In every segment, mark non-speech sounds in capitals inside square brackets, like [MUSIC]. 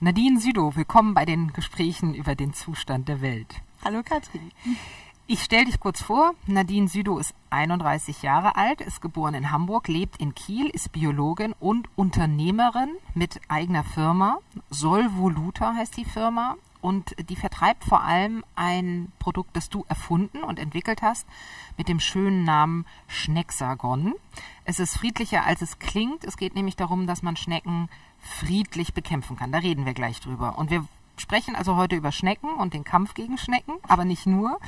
Nadine Südow, willkommen bei den Gesprächen über den Zustand der Welt. Hallo Katrin. Ich stelle dich kurz vor. Nadine Südow ist 31 Jahre alt, ist geboren in Hamburg, lebt in Kiel, ist Biologin und Unternehmerin mit eigener Firma. Solvoluta heißt die Firma und die vertreibt vor allem ein Produkt, das du erfunden und entwickelt hast, mit dem schönen Namen Schnecksagon. Es ist friedlicher, als es klingt. Es geht nämlich darum, dass man Schnecken friedlich bekämpfen kann. Da reden wir gleich drüber. Und wir sprechen also heute über Schnecken und den Kampf gegen Schnecken, aber nicht nur,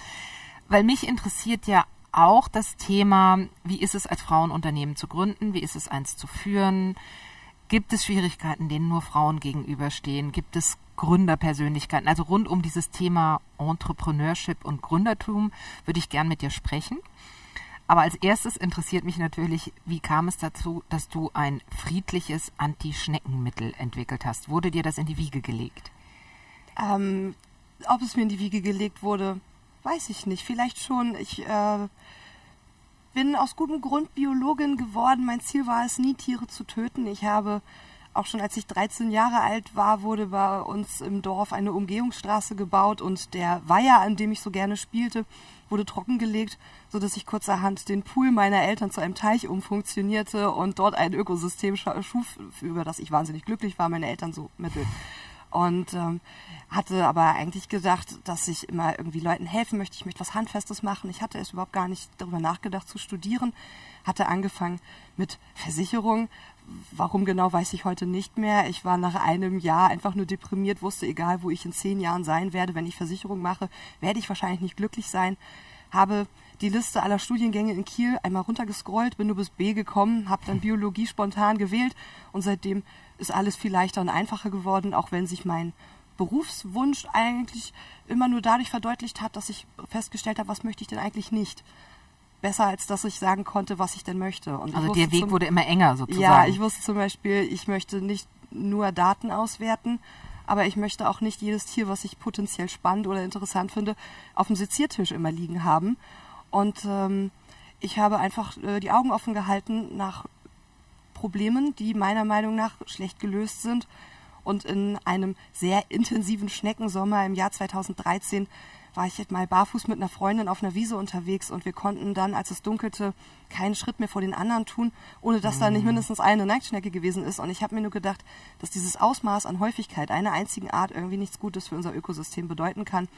weil mich interessiert ja auch das Thema, wie ist es als Frauenunternehmen zu gründen, wie ist es eins zu führen, gibt es Schwierigkeiten, denen nur Frauen gegenüberstehen, gibt es Gründerpersönlichkeiten, also rund um dieses Thema Entrepreneurship und Gründertum würde ich gern mit dir sprechen. Aber als erstes interessiert mich natürlich, wie kam es dazu, dass du ein friedliches Anti-Schneckenmittel entwickelt hast? Wurde dir das in die Wiege gelegt? Ähm, ob es mir in die Wiege gelegt wurde, weiß ich nicht. Vielleicht schon. Ich äh, bin aus gutem Grund Biologin geworden. Mein Ziel war es nie, Tiere zu töten. Ich habe auch schon als ich 13 Jahre alt war, wurde bei uns im Dorf eine Umgehungsstraße gebaut und der Weiher, an dem ich so gerne spielte, wurde trockengelegt, sodass ich kurzerhand den Pool meiner Eltern zu einem Teich umfunktionierte und dort ein Ökosystem schuf, über das ich wahnsinnig glücklich war, meine Eltern so mittel. Und ähm, hatte aber eigentlich gedacht, dass ich immer irgendwie Leuten helfen möchte. Ich möchte was Handfestes machen. Ich hatte es überhaupt gar nicht darüber nachgedacht zu studieren. Hatte angefangen mit Versicherung. Warum genau, weiß ich heute nicht mehr. Ich war nach einem Jahr einfach nur deprimiert, wusste, egal wo ich in zehn Jahren sein werde, wenn ich Versicherung mache, werde ich wahrscheinlich nicht glücklich sein. Habe die Liste aller Studiengänge in Kiel einmal runtergescrollt, bin nur bis B gekommen, habe dann Biologie spontan gewählt und seitdem ist alles viel leichter und einfacher geworden, auch wenn sich mein Berufswunsch eigentlich immer nur dadurch verdeutlicht hat, dass ich festgestellt habe, was möchte ich denn eigentlich nicht. Besser als dass ich sagen konnte, was ich denn möchte. Und also der Weg zum, wurde immer enger sozusagen. Ja, ich wusste zum Beispiel, ich möchte nicht nur Daten auswerten, aber ich möchte auch nicht jedes Tier, was ich potenziell spannend oder interessant finde, auf dem Seziertisch immer liegen haben. Und ähm, ich habe einfach äh, die Augen offen gehalten nach Problemen, die meiner Meinung nach schlecht gelöst sind. Und in einem sehr intensiven Schneckensommer im Jahr 2013 war ich jetzt mal barfuß mit einer Freundin auf einer Wiese unterwegs und wir konnten dann, als es dunkelte, keinen Schritt mehr vor den anderen tun, ohne dass mhm. da nicht mhm. mindestens eine Nacktschnecke gewesen ist. Und ich habe mir nur gedacht, dass dieses Ausmaß an Häufigkeit einer einzigen Art irgendwie nichts Gutes für unser Ökosystem bedeuten kann.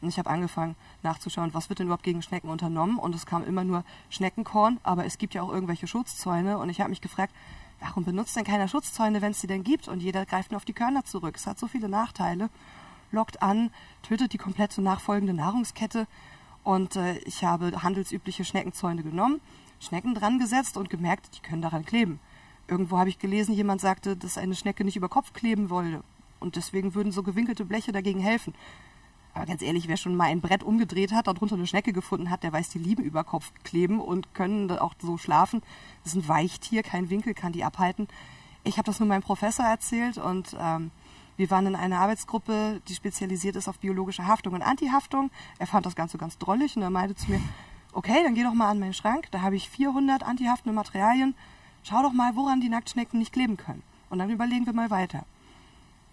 Und ich habe angefangen nachzuschauen, was wird denn überhaupt gegen Schnecken unternommen. Und es kam immer nur Schneckenkorn, aber es gibt ja auch irgendwelche Schutzzäune. Und ich habe mich gefragt, warum benutzt denn keiner Schutzzäune, wenn es sie denn gibt? Und jeder greift nur auf die Körner zurück. Es hat so viele Nachteile, lockt an, tötet die komplette nachfolgende Nahrungskette. Und äh, ich habe handelsübliche Schneckenzäune genommen, Schnecken dran gesetzt und gemerkt, die können daran kleben. Irgendwo habe ich gelesen, jemand sagte, dass eine Schnecke nicht über Kopf kleben wollte. Und deswegen würden so gewinkelte Bleche dagegen helfen. Aber ganz ehrlich, wer schon mal ein Brett umgedreht hat, darunter eine Schnecke gefunden hat, der weiß, die lieben über Kopf kleben und können auch so schlafen. Das ist ein Weichtier, kein Winkel kann die abhalten. Ich habe das nur meinem Professor erzählt und ähm, wir waren in einer Arbeitsgruppe, die spezialisiert ist auf biologische Haftung und Antihaftung. Er fand das Ganze ganz drollig und er meinte zu mir, okay, dann geh doch mal an meinen Schrank, da habe ich 400 antihaftende Materialien. Schau doch mal, woran die Nacktschnecken nicht kleben können. Und dann überlegen wir mal weiter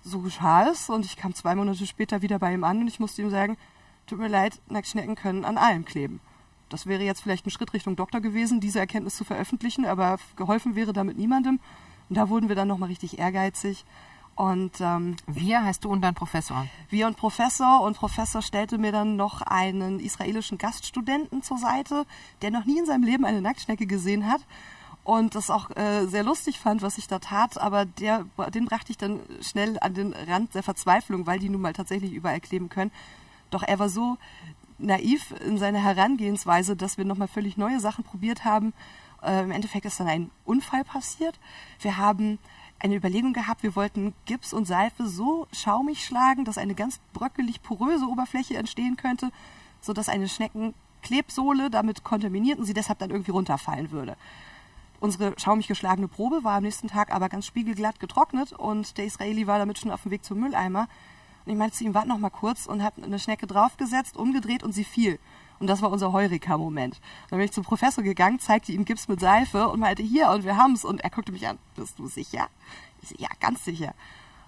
so geschah es und ich kam zwei Monate später wieder bei ihm an und ich musste ihm sagen, tut mir leid, Nacktschnecken können an allem kleben. Das wäre jetzt vielleicht ein Schritt Richtung Doktor gewesen, diese Erkenntnis zu veröffentlichen, aber geholfen wäre damit niemandem. Und da wurden wir dann nochmal richtig ehrgeizig. Und ähm, wir heißt du und dein Professor? Wir und Professor und Professor stellte mir dann noch einen israelischen Gaststudenten zur Seite, der noch nie in seinem Leben eine Nacktschnecke gesehen hat und das auch äh, sehr lustig fand, was ich da tat, aber der, den brachte ich dann schnell an den Rand der Verzweiflung, weil die nun mal tatsächlich überall kleben können. Doch er war so naiv in seiner Herangehensweise, dass wir nochmal völlig neue Sachen probiert haben. Äh, Im Endeffekt ist dann ein Unfall passiert. Wir haben eine Überlegung gehabt, wir wollten Gips und Seife so schaumig schlagen, dass eine ganz bröckelig poröse Oberfläche entstehen könnte, sodass eine Schneckenklebsohle damit kontaminiert und sie deshalb dann irgendwie runterfallen würde. Unsere schaumig geschlagene Probe war am nächsten Tag aber ganz spiegelglatt getrocknet und der Israeli war damit schon auf dem Weg zum Mülleimer. Und ich meinte zu ihm, warte noch mal kurz und habe eine Schnecke draufgesetzt, umgedreht und sie fiel. Und das war unser Heureka-Moment. Dann bin ich zum Professor gegangen, zeigte ihm Gips mit Seife und meinte, hier, und wir haben's. Und er guckte mich an, bist du sicher? Ich so, ja, ganz sicher.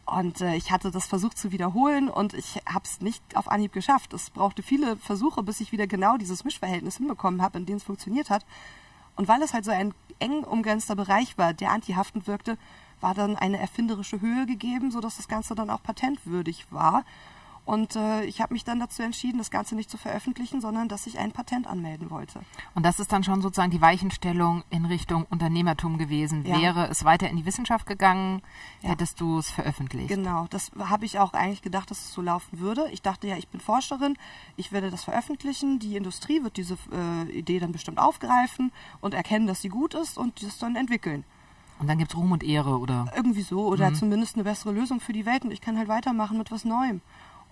Und äh, ich hatte das versucht zu wiederholen und ich habe es nicht auf Anhieb geschafft. Es brauchte viele Versuche, bis ich wieder genau dieses Mischverhältnis hinbekommen habe, in dem es funktioniert hat. Und weil es halt so ein eng umgrenzter Bereich war, der antihaftend wirkte, war dann eine erfinderische Höhe gegeben, sodass das Ganze dann auch patentwürdig war. Und äh, ich habe mich dann dazu entschieden, das Ganze nicht zu veröffentlichen, sondern dass ich ein Patent anmelden wollte. Und das ist dann schon sozusagen die Weichenstellung in Richtung Unternehmertum gewesen. Ja. Wäre es weiter in die Wissenschaft gegangen, ja. hättest du es veröffentlicht. Genau, das habe ich auch eigentlich gedacht, dass es so laufen würde. Ich dachte ja, ich bin Forscherin, ich werde das veröffentlichen. Die Industrie wird diese äh, Idee dann bestimmt aufgreifen und erkennen, dass sie gut ist und das dann entwickeln. Und dann gibt es Ruhm und Ehre, oder? Irgendwie so, oder mhm. zumindest eine bessere Lösung für die Welt und ich kann halt weitermachen mit was Neuem.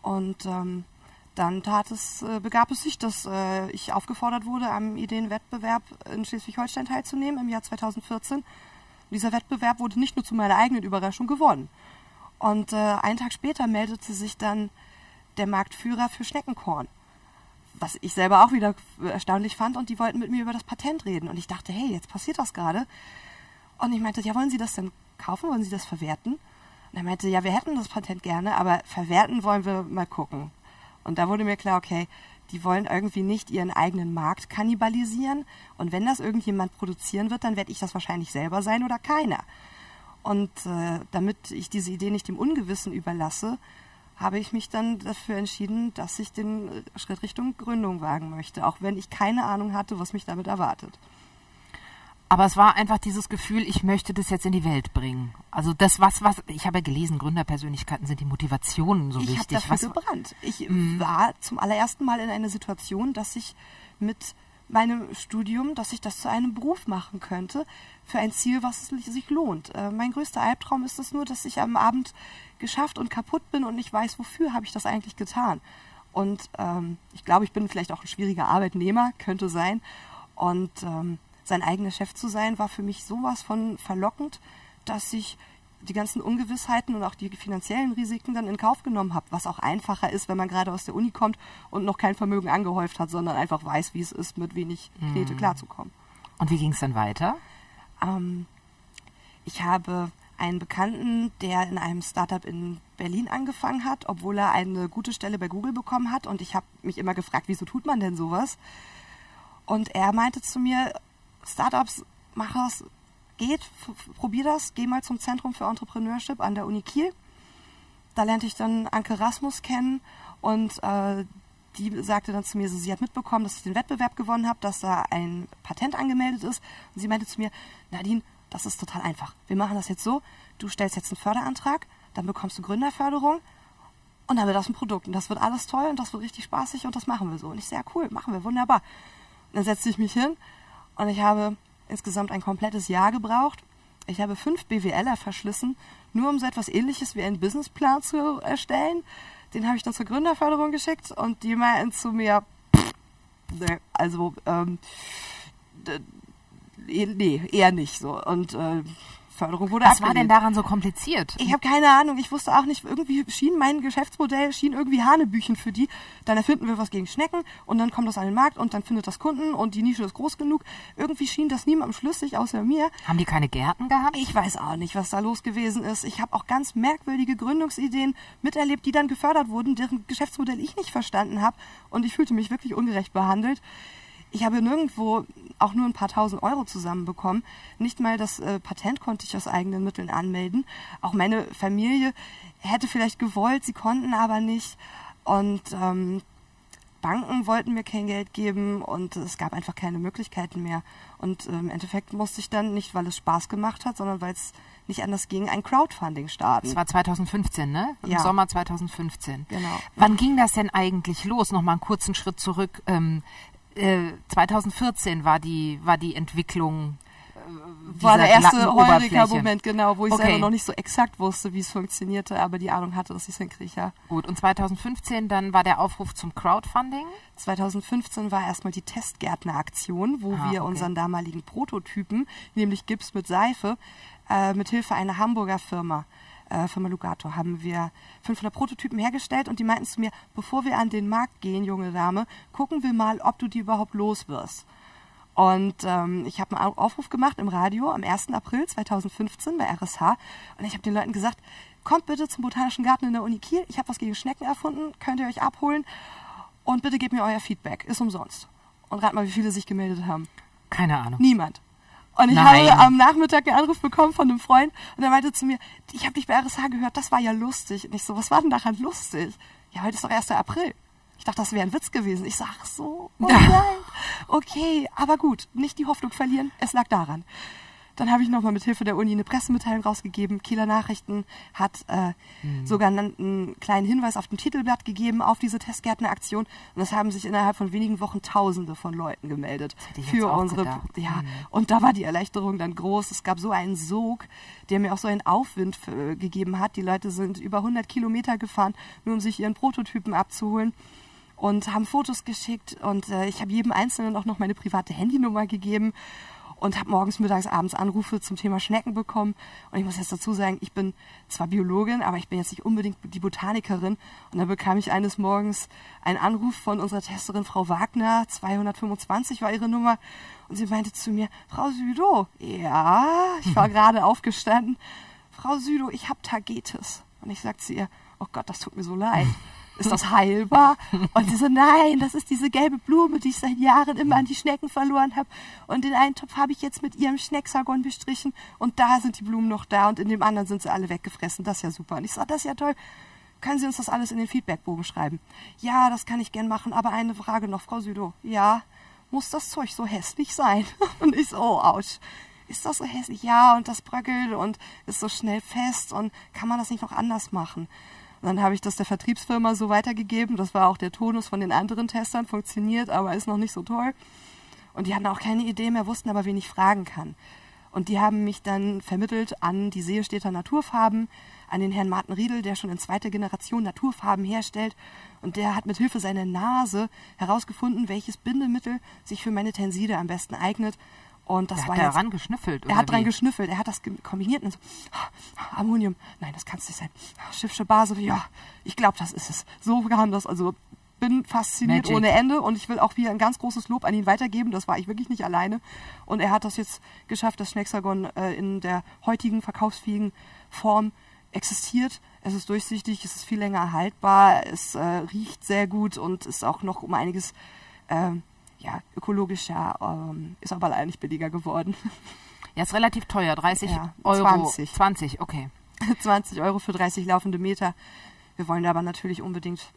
Und ähm, dann tat es, äh, begab es sich, dass äh, ich aufgefordert wurde, am Ideenwettbewerb in Schleswig-Holstein teilzunehmen im Jahr 2014. Und dieser Wettbewerb wurde nicht nur zu meiner eigenen Überraschung gewonnen. Und äh, einen Tag später meldete sich dann der Marktführer für Schneckenkorn, was ich selber auch wieder erstaunlich fand. Und die wollten mit mir über das Patent reden. Und ich dachte, hey, jetzt passiert das gerade. Und ich meinte, ja, wollen Sie das denn kaufen? Wollen Sie das verwerten? Und er meinte, ja, wir hätten das Patent gerne, aber verwerten wollen wir mal gucken. Und da wurde mir klar, okay, die wollen irgendwie nicht ihren eigenen Markt kannibalisieren. Und wenn das irgendjemand produzieren wird, dann werde ich das wahrscheinlich selber sein oder keiner. Und äh, damit ich diese Idee nicht dem Ungewissen überlasse, habe ich mich dann dafür entschieden, dass ich den Schritt Richtung Gründung wagen möchte, auch wenn ich keine Ahnung hatte, was mich damit erwartet. Aber es war einfach dieses Gefühl, ich möchte das jetzt in die Welt bringen. Also das, was, was, ich habe ja gelesen, Gründerpersönlichkeiten sind die Motivationen so ich wichtig. Ich habe dafür was, gebrannt. Ich mh. war zum allerersten Mal in einer Situation, dass ich mit meinem Studium, dass ich das zu einem Beruf machen könnte, für ein Ziel, was sich lohnt. Äh, mein größter Albtraum ist es nur, dass ich am Abend geschafft und kaputt bin und nicht weiß, wofür habe ich das eigentlich getan. Und ähm, ich glaube, ich bin vielleicht auch ein schwieriger Arbeitnehmer, könnte sein. Und ähm, sein eigener Chef zu sein, war für mich sowas von verlockend, dass ich die ganzen Ungewissheiten und auch die finanziellen Risiken dann in Kauf genommen habe, was auch einfacher ist, wenn man gerade aus der Uni kommt und noch kein Vermögen angehäuft hat, sondern einfach weiß, wie es ist, mit wenig Knete mhm. klarzukommen. Und wie ging es dann weiter? Ähm, ich habe einen Bekannten, der in einem Startup in Berlin angefangen hat, obwohl er eine gute Stelle bei Google bekommen hat. Und ich habe mich immer gefragt, wieso tut man denn sowas? Und er meinte zu mir, Startups, mach das, geht, probier das, geh mal zum Zentrum für Entrepreneurship an der Uni Kiel. Da lernte ich dann Anke Rasmus kennen und äh, die sagte dann zu mir, so, sie hat mitbekommen, dass ich den Wettbewerb gewonnen habe, dass da ein Patent angemeldet ist. Und sie meinte zu mir, Nadine, das ist total einfach. Wir machen das jetzt so, du stellst jetzt einen Förderantrag, dann bekommst du Gründerförderung und dann wird das ein Produkt. Und das wird alles toll und das wird richtig spaßig und das machen wir so. Und ich sehr cool, machen wir, wunderbar. Und dann setzte ich mich hin und ich habe insgesamt ein komplettes Jahr gebraucht. Ich habe fünf BWLer verschlissen, nur um so etwas ähnliches wie einen Businessplan zu erstellen. Den habe ich dann zur Gründerförderung geschickt und die meinten zu mir, nee, also ähm, nee, eher nicht so. Und äh, Förderung wurde Was abgelehnt. war denn daran so kompliziert? Ich habe keine Ahnung. Ich wusste auch nicht, irgendwie schien mein Geschäftsmodell, schien irgendwie Hanebüchen für die. Dann erfinden wir was gegen Schnecken und dann kommt das an den Markt und dann findet das Kunden und die Nische ist groß genug. Irgendwie schien das niemandem schlüssig, außer mir. Haben die keine Gärten gehabt? Ich weiß auch nicht, was da los gewesen ist. Ich habe auch ganz merkwürdige Gründungsideen miterlebt, die dann gefördert wurden, deren Geschäftsmodell ich nicht verstanden habe. Und ich fühlte mich wirklich ungerecht behandelt ich habe nirgendwo auch nur ein paar tausend Euro zusammenbekommen. Nicht mal das äh, Patent konnte ich aus eigenen Mitteln anmelden. Auch meine Familie hätte vielleicht gewollt, sie konnten aber nicht. Und ähm, Banken wollten mir kein Geld geben und es gab einfach keine Möglichkeiten mehr. Und äh, im Endeffekt musste ich dann nicht, weil es Spaß gemacht hat, sondern weil es nicht anders ging, ein Crowdfunding starten. Das war 2015, ne? Im ja. Sommer 2015. Genau. Wann ging das denn eigentlich los? Nochmal einen kurzen Schritt zurück. Ähm, 2014 äh, war die, war die Entwicklung. Äh, war der erste Heureka-Moment, genau, wo ich okay. selber noch nicht so exakt wusste, wie es funktionierte, aber die Ahnung hatte, dass ich es hinkriege, ja. Gut, und 2015 dann war der Aufruf zum Crowdfunding? 2015 war erstmal die Testgärtner-Aktion, wo ah, wir okay. unseren damaligen Prototypen, nämlich Gips mit Seife, äh, mit Hilfe einer Hamburger Firma äh, Firma Lugato haben wir 500 Prototypen hergestellt und die meinten zu mir, bevor wir an den Markt gehen, junge Dame, gucken wir mal, ob du die überhaupt los wirst. Und ähm, ich habe einen Aufruf gemacht im Radio am 1. April 2015 bei RSH und ich habe den Leuten gesagt, kommt bitte zum Botanischen Garten in der Uni Kiel. Ich habe was gegen Schnecken erfunden, könnt ihr euch abholen. Und bitte gebt mir euer Feedback, ist umsonst. Und rat mal, wie viele sich gemeldet haben. Keine Ahnung. Niemand. Und ich Nein. habe am Nachmittag einen Anruf bekommen von einem Freund und er meinte zu mir, ich habe dich bei RSH gehört, das war ja lustig. Und ich so, was war denn daran lustig? Ja, heute ist doch 1. April. Ich dachte, das wäre ein Witz gewesen. Ich ach so, oh nein. Okay, aber gut, nicht die Hoffnung verlieren, es lag daran. Dann habe ich nochmal mit Hilfe der Uni eine Pressemitteilung rausgegeben. Kieler Nachrichten hat äh, sogar einen, einen kleinen Hinweis auf dem Titelblatt gegeben auf diese Testgärtneraktion. Und es haben sich innerhalb von wenigen Wochen Tausende von Leuten gemeldet für unsere. gedacht. Ja, und da war die Erleichterung dann groß. Es gab so einen Sog, der mir auch so einen Aufwind äh, gegeben hat. Die Leute sind über 100 Kilometer gefahren, nur um sich ihren Prototypen abzuholen und haben Fotos geschickt und äh, ich habe jedem Einzelnen auch noch meine private Handynummer gegeben und habe morgens, mittags, abends Anrufe zum Thema Schnecken bekommen. Und ich muss jetzt dazu sagen, ich bin zwar Biologin, aber ich bin jetzt nicht unbedingt die Botanikerin. Und da bekam ich eines Morgens einen Anruf von unserer Testerin Frau Wagner, 225 war ihre Nummer. Und sie meinte zu mir, Frau Südo, ja, ich war [LAUGHS] gerade aufgestanden. Frau Südo, ich habe Tagetes. Und ich sagte zu ihr, oh Gott, das tut mir so leid. Ist das heilbar? Und sie so, nein, das ist diese gelbe Blume, die ich seit Jahren immer an die Schnecken verloren habe. Und den einen Topf habe ich jetzt mit ihrem Schnecksagon bestrichen und da sind die Blumen noch da und in dem anderen sind sie alle weggefressen. Das ist ja super. Und ich sage, das ist ja toll. Können Sie uns das alles in den Feedbackbogen schreiben? Ja, das kann ich gern machen, aber eine Frage noch, Frau Südo. Ja, muss das Zeug so hässlich sein? [LAUGHS] Und ich so, oh, ouch. Ist das so hässlich? Ja, und das bröckelt und ist so schnell fest und kann man das nicht noch anders machen? Dann habe ich das der Vertriebsfirma so weitergegeben. Das war auch der Tonus von den anderen Testern, funktioniert, aber ist noch nicht so toll. Und die hatten auch keine Idee mehr, wussten aber, wen ich fragen kann. Und die haben mich dann vermittelt an die Seestädter Naturfarben, an den Herrn Martin Riedel, der schon in zweiter Generation Naturfarben herstellt. Und der hat mit Hilfe seiner Nase herausgefunden, welches Bindemittel sich für meine Tenside am besten eignet. Und das Der war hat daran geschnüffelt. er hat dran wie? geschnüffelt, er hat das kombiniert und so, ah, Ammonium, nein, das kann es nicht sein. Ah, Schiffsche Base, ja, ich glaube, das ist es. So kam das, also bin fasziniert Magic. ohne Ende und ich will auch wieder ein ganz großes Lob an ihn weitergeben, das war ich wirklich nicht alleine. Und er hat das jetzt geschafft, dass Schnecksagon äh, in der heutigen verkaufsfähigen Form existiert. Es ist durchsichtig, es ist viel länger erhaltbar, es äh, riecht sehr gut und ist auch noch um einiges ähm, ja, ökologischer, ähm, ist aber leider nicht billiger geworden. Ja, ist relativ teuer. 30 Ja, Euro. 20. 20, okay. [LAUGHS] 20 Euro für 30 laufende Meter. Wir wollen aber natürlich unbedingt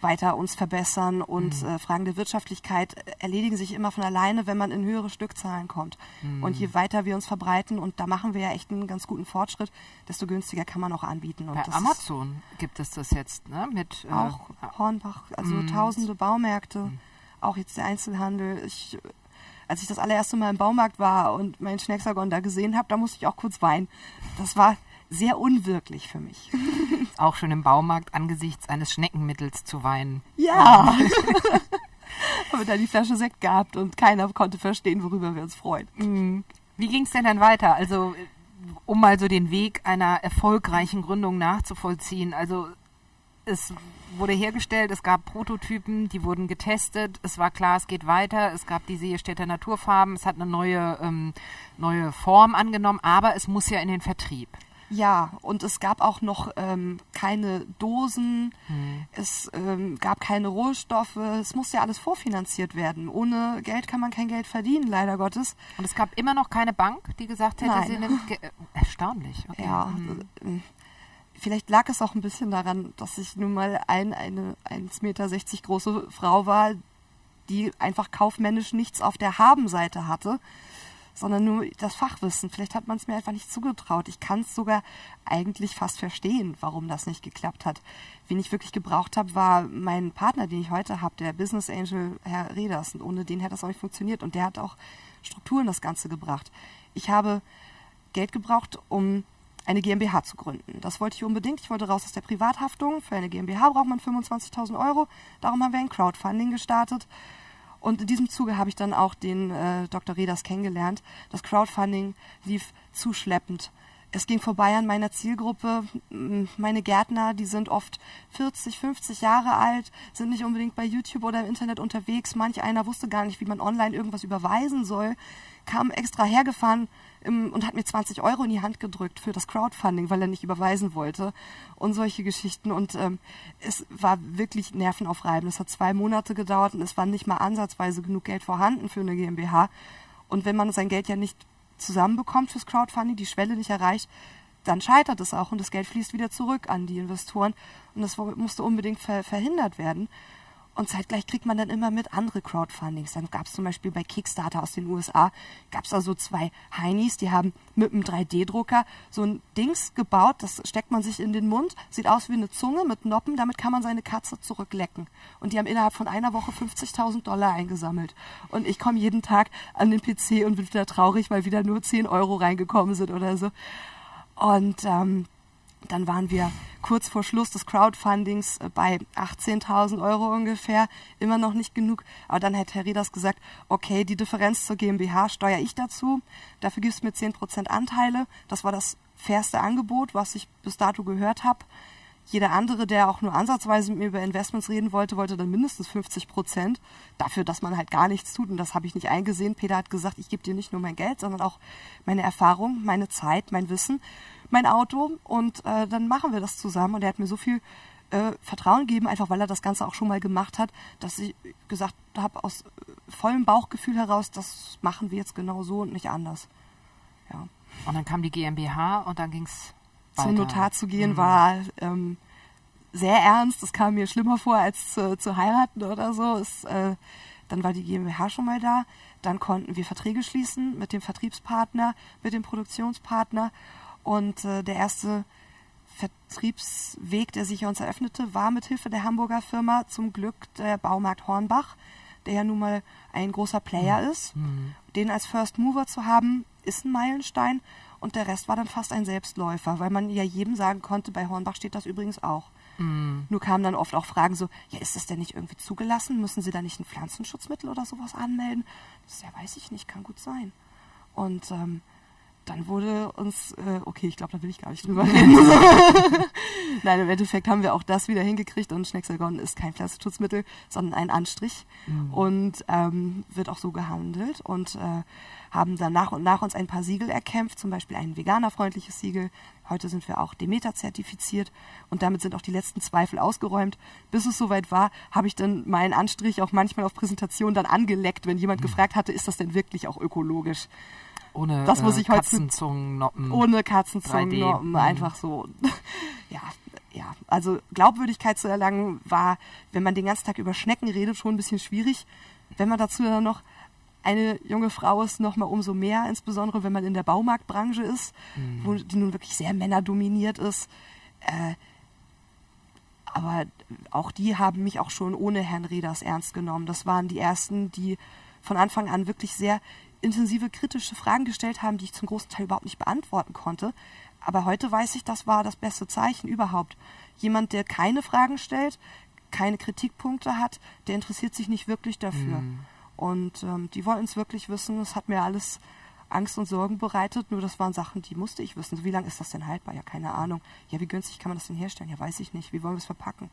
weiter uns verbessern und äh, Fragen der Wirtschaftlichkeit äh, erledigen sich immer von alleine, wenn man in höhere Stückzahlen kommt. Und je weiter wir uns verbreiten, und da machen wir ja echt einen ganz guten Fortschritt, desto günstiger kann man auch anbieten. Und Bei Amazon gibt es das jetzt, ne? Mit ist auch äh, Hornbach, also tausende Baumärkte, auch jetzt der Einzelhandel. Ich, als ich das allererste Mal im Baumarkt war und meinen Schnecksagon da gesehen habe, da musste ich auch kurz weinen. Das war sehr unwirklich für mich. [LAUGHS] auch schon im Baumarkt angesichts eines Schneckenmittels zu weinen. Ja. [LAUGHS] Haben wir da die Flasche Sekt gehabt und keiner konnte verstehen, worüber wir uns freuen. Wie ging es denn dann weiter? Also, um mal so den Weg einer erfolgreichen Gründung nachzuvollziehen. Also, es wurde hergestellt, es gab Prototypen, die wurden getestet, es war klar, es geht weiter, es gab die Seestädter Naturfarben, es hat eine neue, ähm, neue Form angenommen, aber es muss ja in den Vertrieb. Ja, und es gab auch noch ähm, keine Dosen, es ähm, gab keine Rohstoffe, es musste ja alles vorfinanziert werden. Ohne Geld kann man kein Geld verdienen, leider Gottes. Und es gab immer noch keine Bank, die gesagt hätte, Nein. sie nimmt. Ge äh, erstaunlich. Okay. Ja, Mhm. Vielleicht lag es auch ein bisschen daran, dass ich nun mal ein, eine 1,60 Meter große Frau war, die einfach kaufmännisch nichts auf der Habenseite hatte, sondern nur das Fachwissen. Vielleicht hat man es mir einfach nicht zugetraut. Ich kann es sogar eigentlich fast verstehen, warum das nicht geklappt hat. Wen ich wirklich gebraucht habe, war mein Partner, den ich heute habe, der Business Angel Herr Reders. Und ohne den hätte das auch nicht funktioniert. Und der hat auch Strukturen das Ganze gebracht. Ich habe Geld gebraucht, um eine GmbH zu gründen. Das wollte ich unbedingt. Ich wollte raus aus der Privathaftung. Für eine GmbH braucht man 25.000 Euro. Darum haben wir ein Crowdfunding gestartet. Und in diesem Zuge habe ich dann auch den äh, Dr. Reders kennengelernt. Das Crowdfunding lief zuschleppend. es ging vorbei an meiner Zielgruppe. Meine Gärtner, die sind oft 40, 50 Jahre alt, sind nicht unbedingt bei YouTube oder im Internet unterwegs. Manch einer wusste gar nicht, wie man online irgendwas überweisen soll, kam extra hergefahren und hat mir 20 Euro in die Hand gedrückt für das Crowdfunding, weil er nicht überweisen wollte und solche Geschichten. Und ähm, es war wirklich nervenaufreibend. Es hat zwei Monate gedauert und es war nicht mal ansatzweise genug Geld vorhanden für eine GmbH. Und wenn man sein Geld ja nicht zusammenbekommt fürs Crowdfunding, die Schwelle nicht erreicht, dann scheitert es auch und das Geld fließt wieder zurück an die Investoren und das musste unbedingt ver verhindert werden. Und zeitgleich kriegt man dann immer mit andere Crowdfundings. Dann gab es zum Beispiel bei Kickstarter aus den USA, gab es also zwei Heinis, die haben mit einem 3D-Drucker so ein Dings gebaut, das steckt man sich in den Mund, sieht aus wie eine Zunge mit Noppen, damit kann man seine Katze zurücklecken. Und die haben innerhalb von einer Woche 50.000 Dollar eingesammelt. Und ich komme jeden Tag an den PC und bin wieder traurig, weil wieder nur 10 Euro reingekommen sind oder so. Und ähm, dann waren wir kurz vor Schluss des Crowdfundings äh, bei 18.000 Euro ungefähr, immer noch nicht genug. Aber dann hat Herr Rieders gesagt, okay, die Differenz zur GmbH steuere ich dazu. Dafür gibst du mir 10% Anteile. Das war das fairste Angebot, was ich bis dato gehört habe. Jeder andere, der auch nur ansatzweise mit mir über Investments reden wollte, wollte dann mindestens 50 Prozent. Dafür, dass man halt gar nichts tut. Und das habe ich nicht eingesehen. Peter hat gesagt, ich gebe dir nicht nur mein Geld, sondern auch meine Erfahrung, meine Zeit, mein Wissen mein Auto und äh, dann machen wir das zusammen. Und er hat mir so viel äh, Vertrauen gegeben, einfach weil er das Ganze auch schon mal gemacht hat, dass ich gesagt habe, aus äh, vollem Bauchgefühl heraus, das machen wir jetzt genau so und nicht anders. Ja. Und dann kam die GmbH und dann ging es Zum Notar zu gehen mhm. war ähm, sehr ernst. Das kam mir schlimmer vor, als zu, zu heiraten oder so. Es, äh, dann war die GmbH schon mal da. Dann konnten wir Verträge schließen mit dem Vertriebspartner, mit dem Produktionspartner und äh, der erste Vertriebsweg, der sich uns eröffnete, war mit Hilfe der Hamburger Firma zum Glück der Baumarkt Hornbach, der ja nun mal ein großer Player mhm. ist. Mhm. Den als First Mover zu haben, ist ein Meilenstein und der Rest war dann fast ein Selbstläufer, weil man ja jedem sagen konnte, bei Hornbach steht das übrigens auch. Mhm. Nur kamen dann oft auch Fragen so, ja, ist das denn nicht irgendwie zugelassen? Müssen Sie da nicht ein Pflanzenschutzmittel oder sowas anmelden? Das ja, weiß ich nicht, kann gut sein. Und ähm, dann wurde uns, äh, okay, ich glaube, da will ich gar nicht drüber reden. [LAUGHS] Nein, im Endeffekt haben wir auch das wieder hingekriegt und Schnexelgon ist kein Pflanzenschutzmittel, sondern ein Anstrich mhm. und ähm, wird auch so gehandelt und äh, haben dann nach und nach uns ein paar Siegel erkämpft, zum Beispiel ein veganerfreundliches Siegel. Heute sind wir auch Demeter zertifiziert und damit sind auch die letzten Zweifel ausgeräumt. Bis es soweit war, habe ich dann meinen Anstrich auch manchmal auf Präsentationen dann angeleckt, wenn jemand mhm. gefragt hatte, ist das denn wirklich auch ökologisch? Ohne das muss äh, ich heute Katzenzungennoppen. Ohne Katzenzungennoppen, einfach so. [LAUGHS] ja, ja, also Glaubwürdigkeit zu erlangen war, wenn man den ganzen Tag über Schnecken redet, schon ein bisschen schwierig. Wenn man dazu dann noch eine junge Frau ist, noch mal umso mehr, insbesondere wenn man in der Baumarktbranche ist, mhm. wo die nun wirklich sehr männerdominiert ist. Äh, aber auch die haben mich auch schon ohne Herrn Reders ernst genommen. Das waren die ersten, die von Anfang an wirklich sehr intensive kritische Fragen gestellt haben, die ich zum großen Teil überhaupt nicht beantworten konnte. Aber heute weiß ich, das war das beste Zeichen überhaupt. Jemand, der keine Fragen stellt, keine Kritikpunkte hat, der interessiert sich nicht wirklich dafür. Mhm. Und ähm, die wollten es wirklich wissen. Es hat mir alles Angst und Sorgen bereitet. Nur das waren Sachen, die musste ich wissen. Wie lange ist das denn haltbar? Ja, keine Ahnung. Ja, wie günstig kann man das denn herstellen? Ja, weiß ich nicht. Wie wollen wir es verpacken?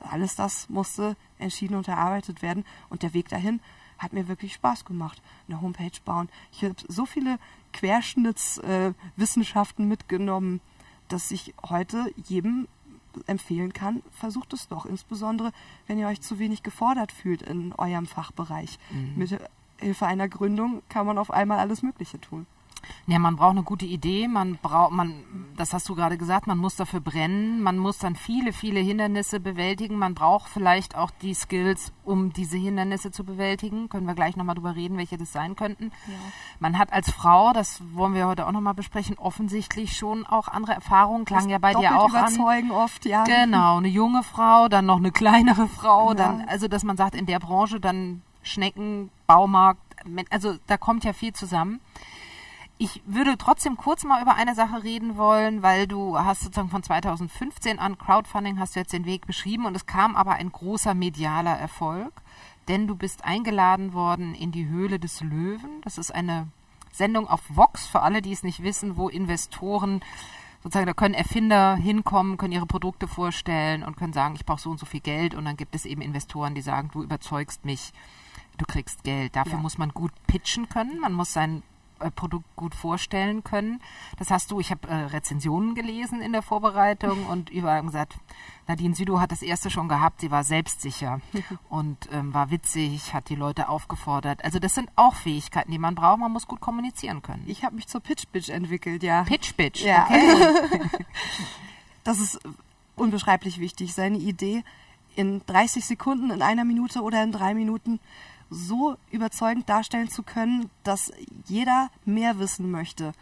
Alles das musste entschieden und erarbeitet werden. Und der Weg dahin hat mir wirklich Spaß gemacht. Eine Homepage bauen. Ich habe so viele Querschnittswissenschaften äh, mitgenommen, dass ich heute jedem empfehlen kann, versucht es doch. Insbesondere, wenn ihr euch zu wenig gefordert fühlt in eurem Fachbereich. Mhm. Mit Hilfe einer Gründung kann man auf einmal alles Mögliche tun. Ja, man braucht eine gute Idee, man braucht, man, das hast du gerade gesagt, man muss dafür brennen, man muss dann viele, viele Hindernisse bewältigen, man braucht vielleicht auch die Skills, um diese Hindernisse zu bewältigen. Können wir gleich nochmal drüber reden, welche das sein könnten. Ja. Man hat als Frau, das wollen wir heute auch nochmal besprechen, offensichtlich schon auch andere Erfahrungen, klang das ja bei dir auch überzeugen an. oft, ja. Genau, eine junge Frau, dann noch eine kleinere Frau, ja. dann, also dass man sagt, in der Branche dann Schnecken, Baumarkt, also da kommt ja viel zusammen. Ich würde trotzdem kurz mal über eine Sache reden wollen, weil du hast sozusagen von 2015 an Crowdfunding hast du jetzt den Weg beschrieben und es kam aber ein großer medialer Erfolg, denn du bist eingeladen worden in die Höhle des Löwen. Das ist eine Sendung auf Vox, für alle, die es nicht wissen, wo Investoren sozusagen, da können Erfinder hinkommen, können ihre Produkte vorstellen und können sagen, ich brauche so und so viel Geld und dann gibt es eben Investoren, die sagen, du überzeugst mich, du kriegst Geld. Dafür Ja. muss man gut pitchen können, man muss sein Produkt gut vorstellen können. Das hast du, ich habe äh, Rezensionen gelesen in der Vorbereitung und [LAUGHS] überall gesagt, Nadine Südow hat das erste schon gehabt, sie war selbstsicher [LAUGHS] und ähm, war witzig, hat die Leute aufgefordert. Also das sind auch Fähigkeiten, die man braucht, man muss gut kommunizieren können. Ich habe mich zur Pitch Bitch entwickelt, ja. Pitch Bitch, Ja. okay. [LAUGHS] Das ist unbeschreiblich wichtig, seine Idee in 30 Sekunden, in einer Minute oder in drei Minuten so überzeugend darstellen zu können, dass jeder mehr wissen möchte.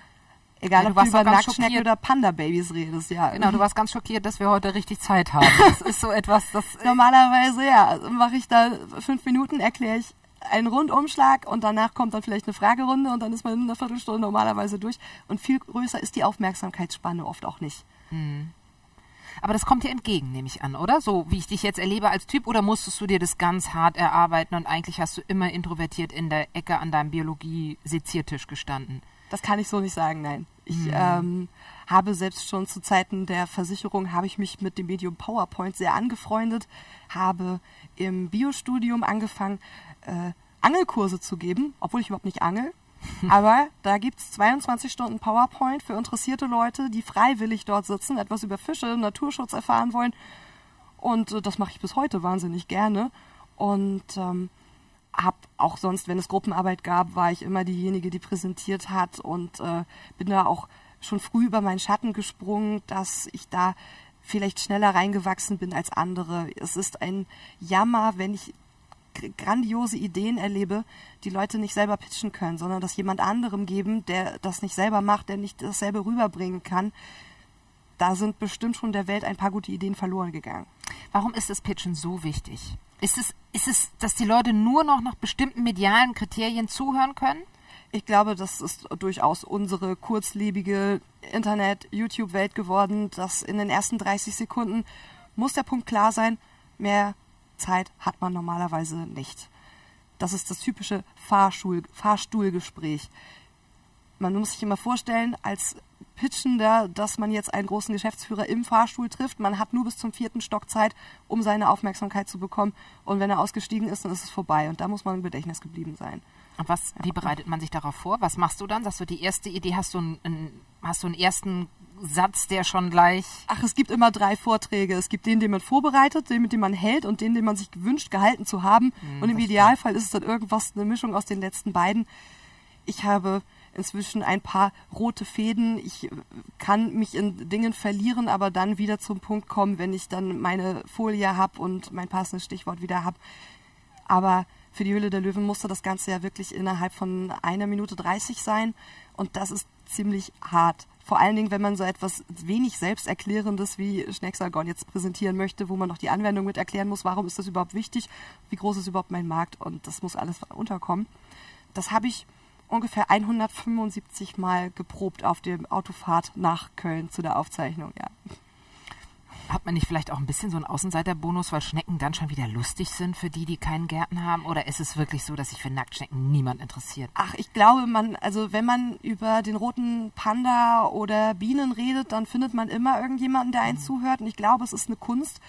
Egal, Ja, du ob du über Nacktschnecken oder Panda-Babys redest, ja. Genau, du warst ganz schockiert, dass wir heute richtig Zeit haben. [LAUGHS] Das ist so etwas, das Normalerweise, ja, mache ich da fünf Minuten, erkläre ich einen Rundumschlag und danach kommt dann vielleicht eine Fragerunde und dann ist man in einer Viertelstunde normalerweise durch. Und viel größer ist die Aufmerksamkeitsspanne oft auch nicht. Aber das kommt dir entgegen, nehme ich an, oder? So wie ich dich jetzt erlebe als Typ, oder musstest du dir das ganz hart erarbeiten und eigentlich hast du immer introvertiert in der Ecke an deinem Biologie-Seziertisch gestanden? Das kann ich so nicht sagen, nein. Ich ähm, habe selbst schon zu Zeiten der Versicherung habe ich mich mit dem Medium PowerPoint sehr angefreundet, habe im Biostudium angefangen, äh, Angelkurse zu geben, obwohl ich überhaupt nicht angel. [LAUGHS] Aber da gibt's 22 Stunden PowerPoint für interessierte Leute, die freiwillig dort sitzen, etwas über Fische, Naturschutz erfahren wollen. Und äh, das mache ich bis heute wahnsinnig gerne. Und ähm, hab auch sonst, wenn es Gruppenarbeit gab, war ich immer diejenige, die präsentiert hat und äh, bin da auch schon früh über meinen Schatten gesprungen, dass ich da vielleicht schneller reingewachsen bin als andere. Es ist ein Jammer, wenn ich grandiose Ideen erlebe, die Leute nicht selber pitchen können, sondern das jemand anderem geben, der das nicht selber macht, der nicht dasselbe rüberbringen kann. Da sind bestimmt schon der Welt ein paar gute Ideen verloren gegangen. Warum ist das Pitchen so wichtig? Ist es, ist es, dass die Leute nur noch nach bestimmten medialen Kriterien zuhören können? Ich glaube, das ist durchaus unsere kurzlebige Internet-YouTube-Welt geworden, dass in den ersten 30 Sekunden muss der Punkt klar sein, mehr Zeit hat man normalerweise nicht. Das ist das typische Fahrstuhl, Fahrstuhlgespräch. Man muss sich immer vorstellen, als Pitchender, dass man jetzt einen großen Geschäftsführer im Fahrstuhl trifft. Man hat nur bis zum vierten Stock Zeit, um seine Aufmerksamkeit zu bekommen. Und wenn er ausgestiegen ist, dann ist es vorbei. Und da muss man im Gedächtnis geblieben sein. Und was, wie bereitet man sich darauf vor? Was machst du dann? Sagst du die erste Idee, hast du einen, einen, hast du einen ersten Satz, der schon gleich. Ach, es gibt immer drei Vorträge. Es gibt den, den man vorbereitet, den, mit dem man hält und den, den man sich gewünscht, gehalten zu haben. und im Idealfall ist es dann irgendwas, eine Mischung aus den letzten beiden. Ich habe inzwischen ein paar rote Fäden. Ich kann mich in Dingen verlieren, aber dann wieder zum Punkt kommen, wenn ich dann meine Folie habe und mein passendes Stichwort wieder habe. Aber für die Höhle der Löwen musste das Ganze ja wirklich innerhalb von einer Minute 30 sein. Und das ist ziemlich hart. Vor allen Dingen, wenn man so etwas wenig Selbsterklärendes wie Schnecksalgon jetzt präsentieren möchte, wo man noch die Anwendung mit erklären muss, warum ist das überhaupt wichtig, wie groß ist überhaupt mein Markt und das muss alles unterkommen. Das habe ich ungefähr 175 Mal geprobt auf der Autofahrt nach Köln zu der Aufzeichnung, ja. Hat man nicht vielleicht auch ein bisschen so einen Außenseiterbonus, weil Schnecken dann schon wieder lustig sind für die, die keinen Gärten haben? Oder ist es wirklich so, dass sich für Nacktschnecken niemand interessiert? Ach, ich glaube, man, also wenn man über den roten Panda oder Bienen redet, dann findet man immer irgendjemanden, der einen zuhört. Und ich glaube, es ist eine Kunst,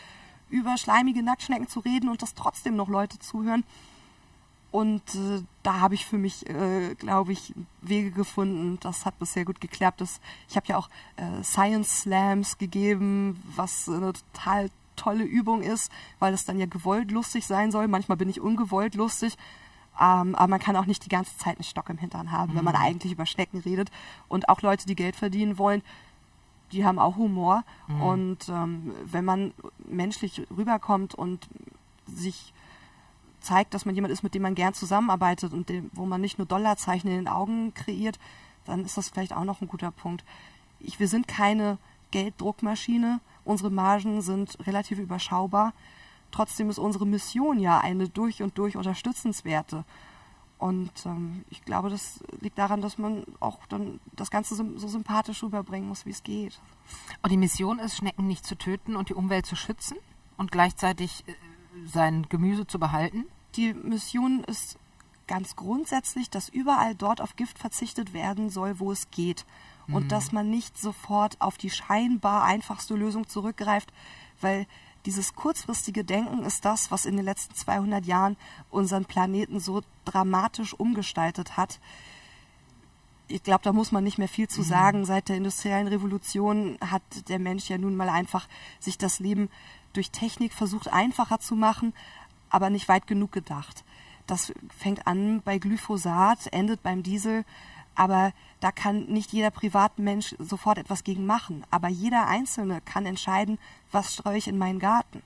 über schleimige Nacktschnecken zu reden und dass trotzdem noch Leute zuhören. Und äh, da habe ich für mich, äh, glaube ich, Wege gefunden. Das hat bisher gut geklappt. Das, ich habe ja auch äh, Science Slams gegeben, was eine total tolle Übung ist, weil es dann ja gewollt lustig sein soll. Manchmal bin ich ungewollt lustig. Ähm, aber man kann auch nicht die ganze Zeit einen Stock im Hintern haben, wenn man eigentlich über Schnecken redet. Und auch Leute, die Geld verdienen wollen, die haben auch Humor. Und ähm, wenn man menschlich rüberkommt und sich zeigt, dass man jemand ist, mit dem man gern zusammenarbeitet und dem, wo man nicht nur Dollarzeichen in den Augen kreiert, dann ist das vielleicht auch noch ein guter Punkt. Ich, wir sind keine Gelddruckmaschine, unsere Margen sind relativ überschaubar. Trotzdem ist unsere Mission ja eine durch und durch unterstützenswerte. Und ähm, ich glaube, das liegt daran, dass man auch dann das Ganze so, sympathisch rüberbringen muss, wie es geht. Und die Mission ist, Schnecken nicht zu töten und die Umwelt zu schützen und gleichzeitig äh, sein Gemüse zu behalten? Die Mission ist ganz grundsätzlich, dass überall dort auf Gift verzichtet werden soll, wo es geht. Und Mhm. dass man nicht sofort auf die scheinbar einfachste Lösung zurückgreift, weil dieses kurzfristige Denken ist das, was in den letzten 200 Jahren unseren Planeten so dramatisch umgestaltet hat. Ich glaube, da muss man nicht mehr viel zu sagen. Seit der industriellen Revolution hat der Mensch ja nun mal einfach sich das Leben durch Technik versucht einfacher zu machen, aber nicht weit genug gedacht. Das fängt an bei Glyphosat, endet beim Diesel, aber da kann nicht jeder Privatmensch sofort etwas gegen machen. Aber jeder Einzelne kann entscheiden, was streue ich in meinen Garten.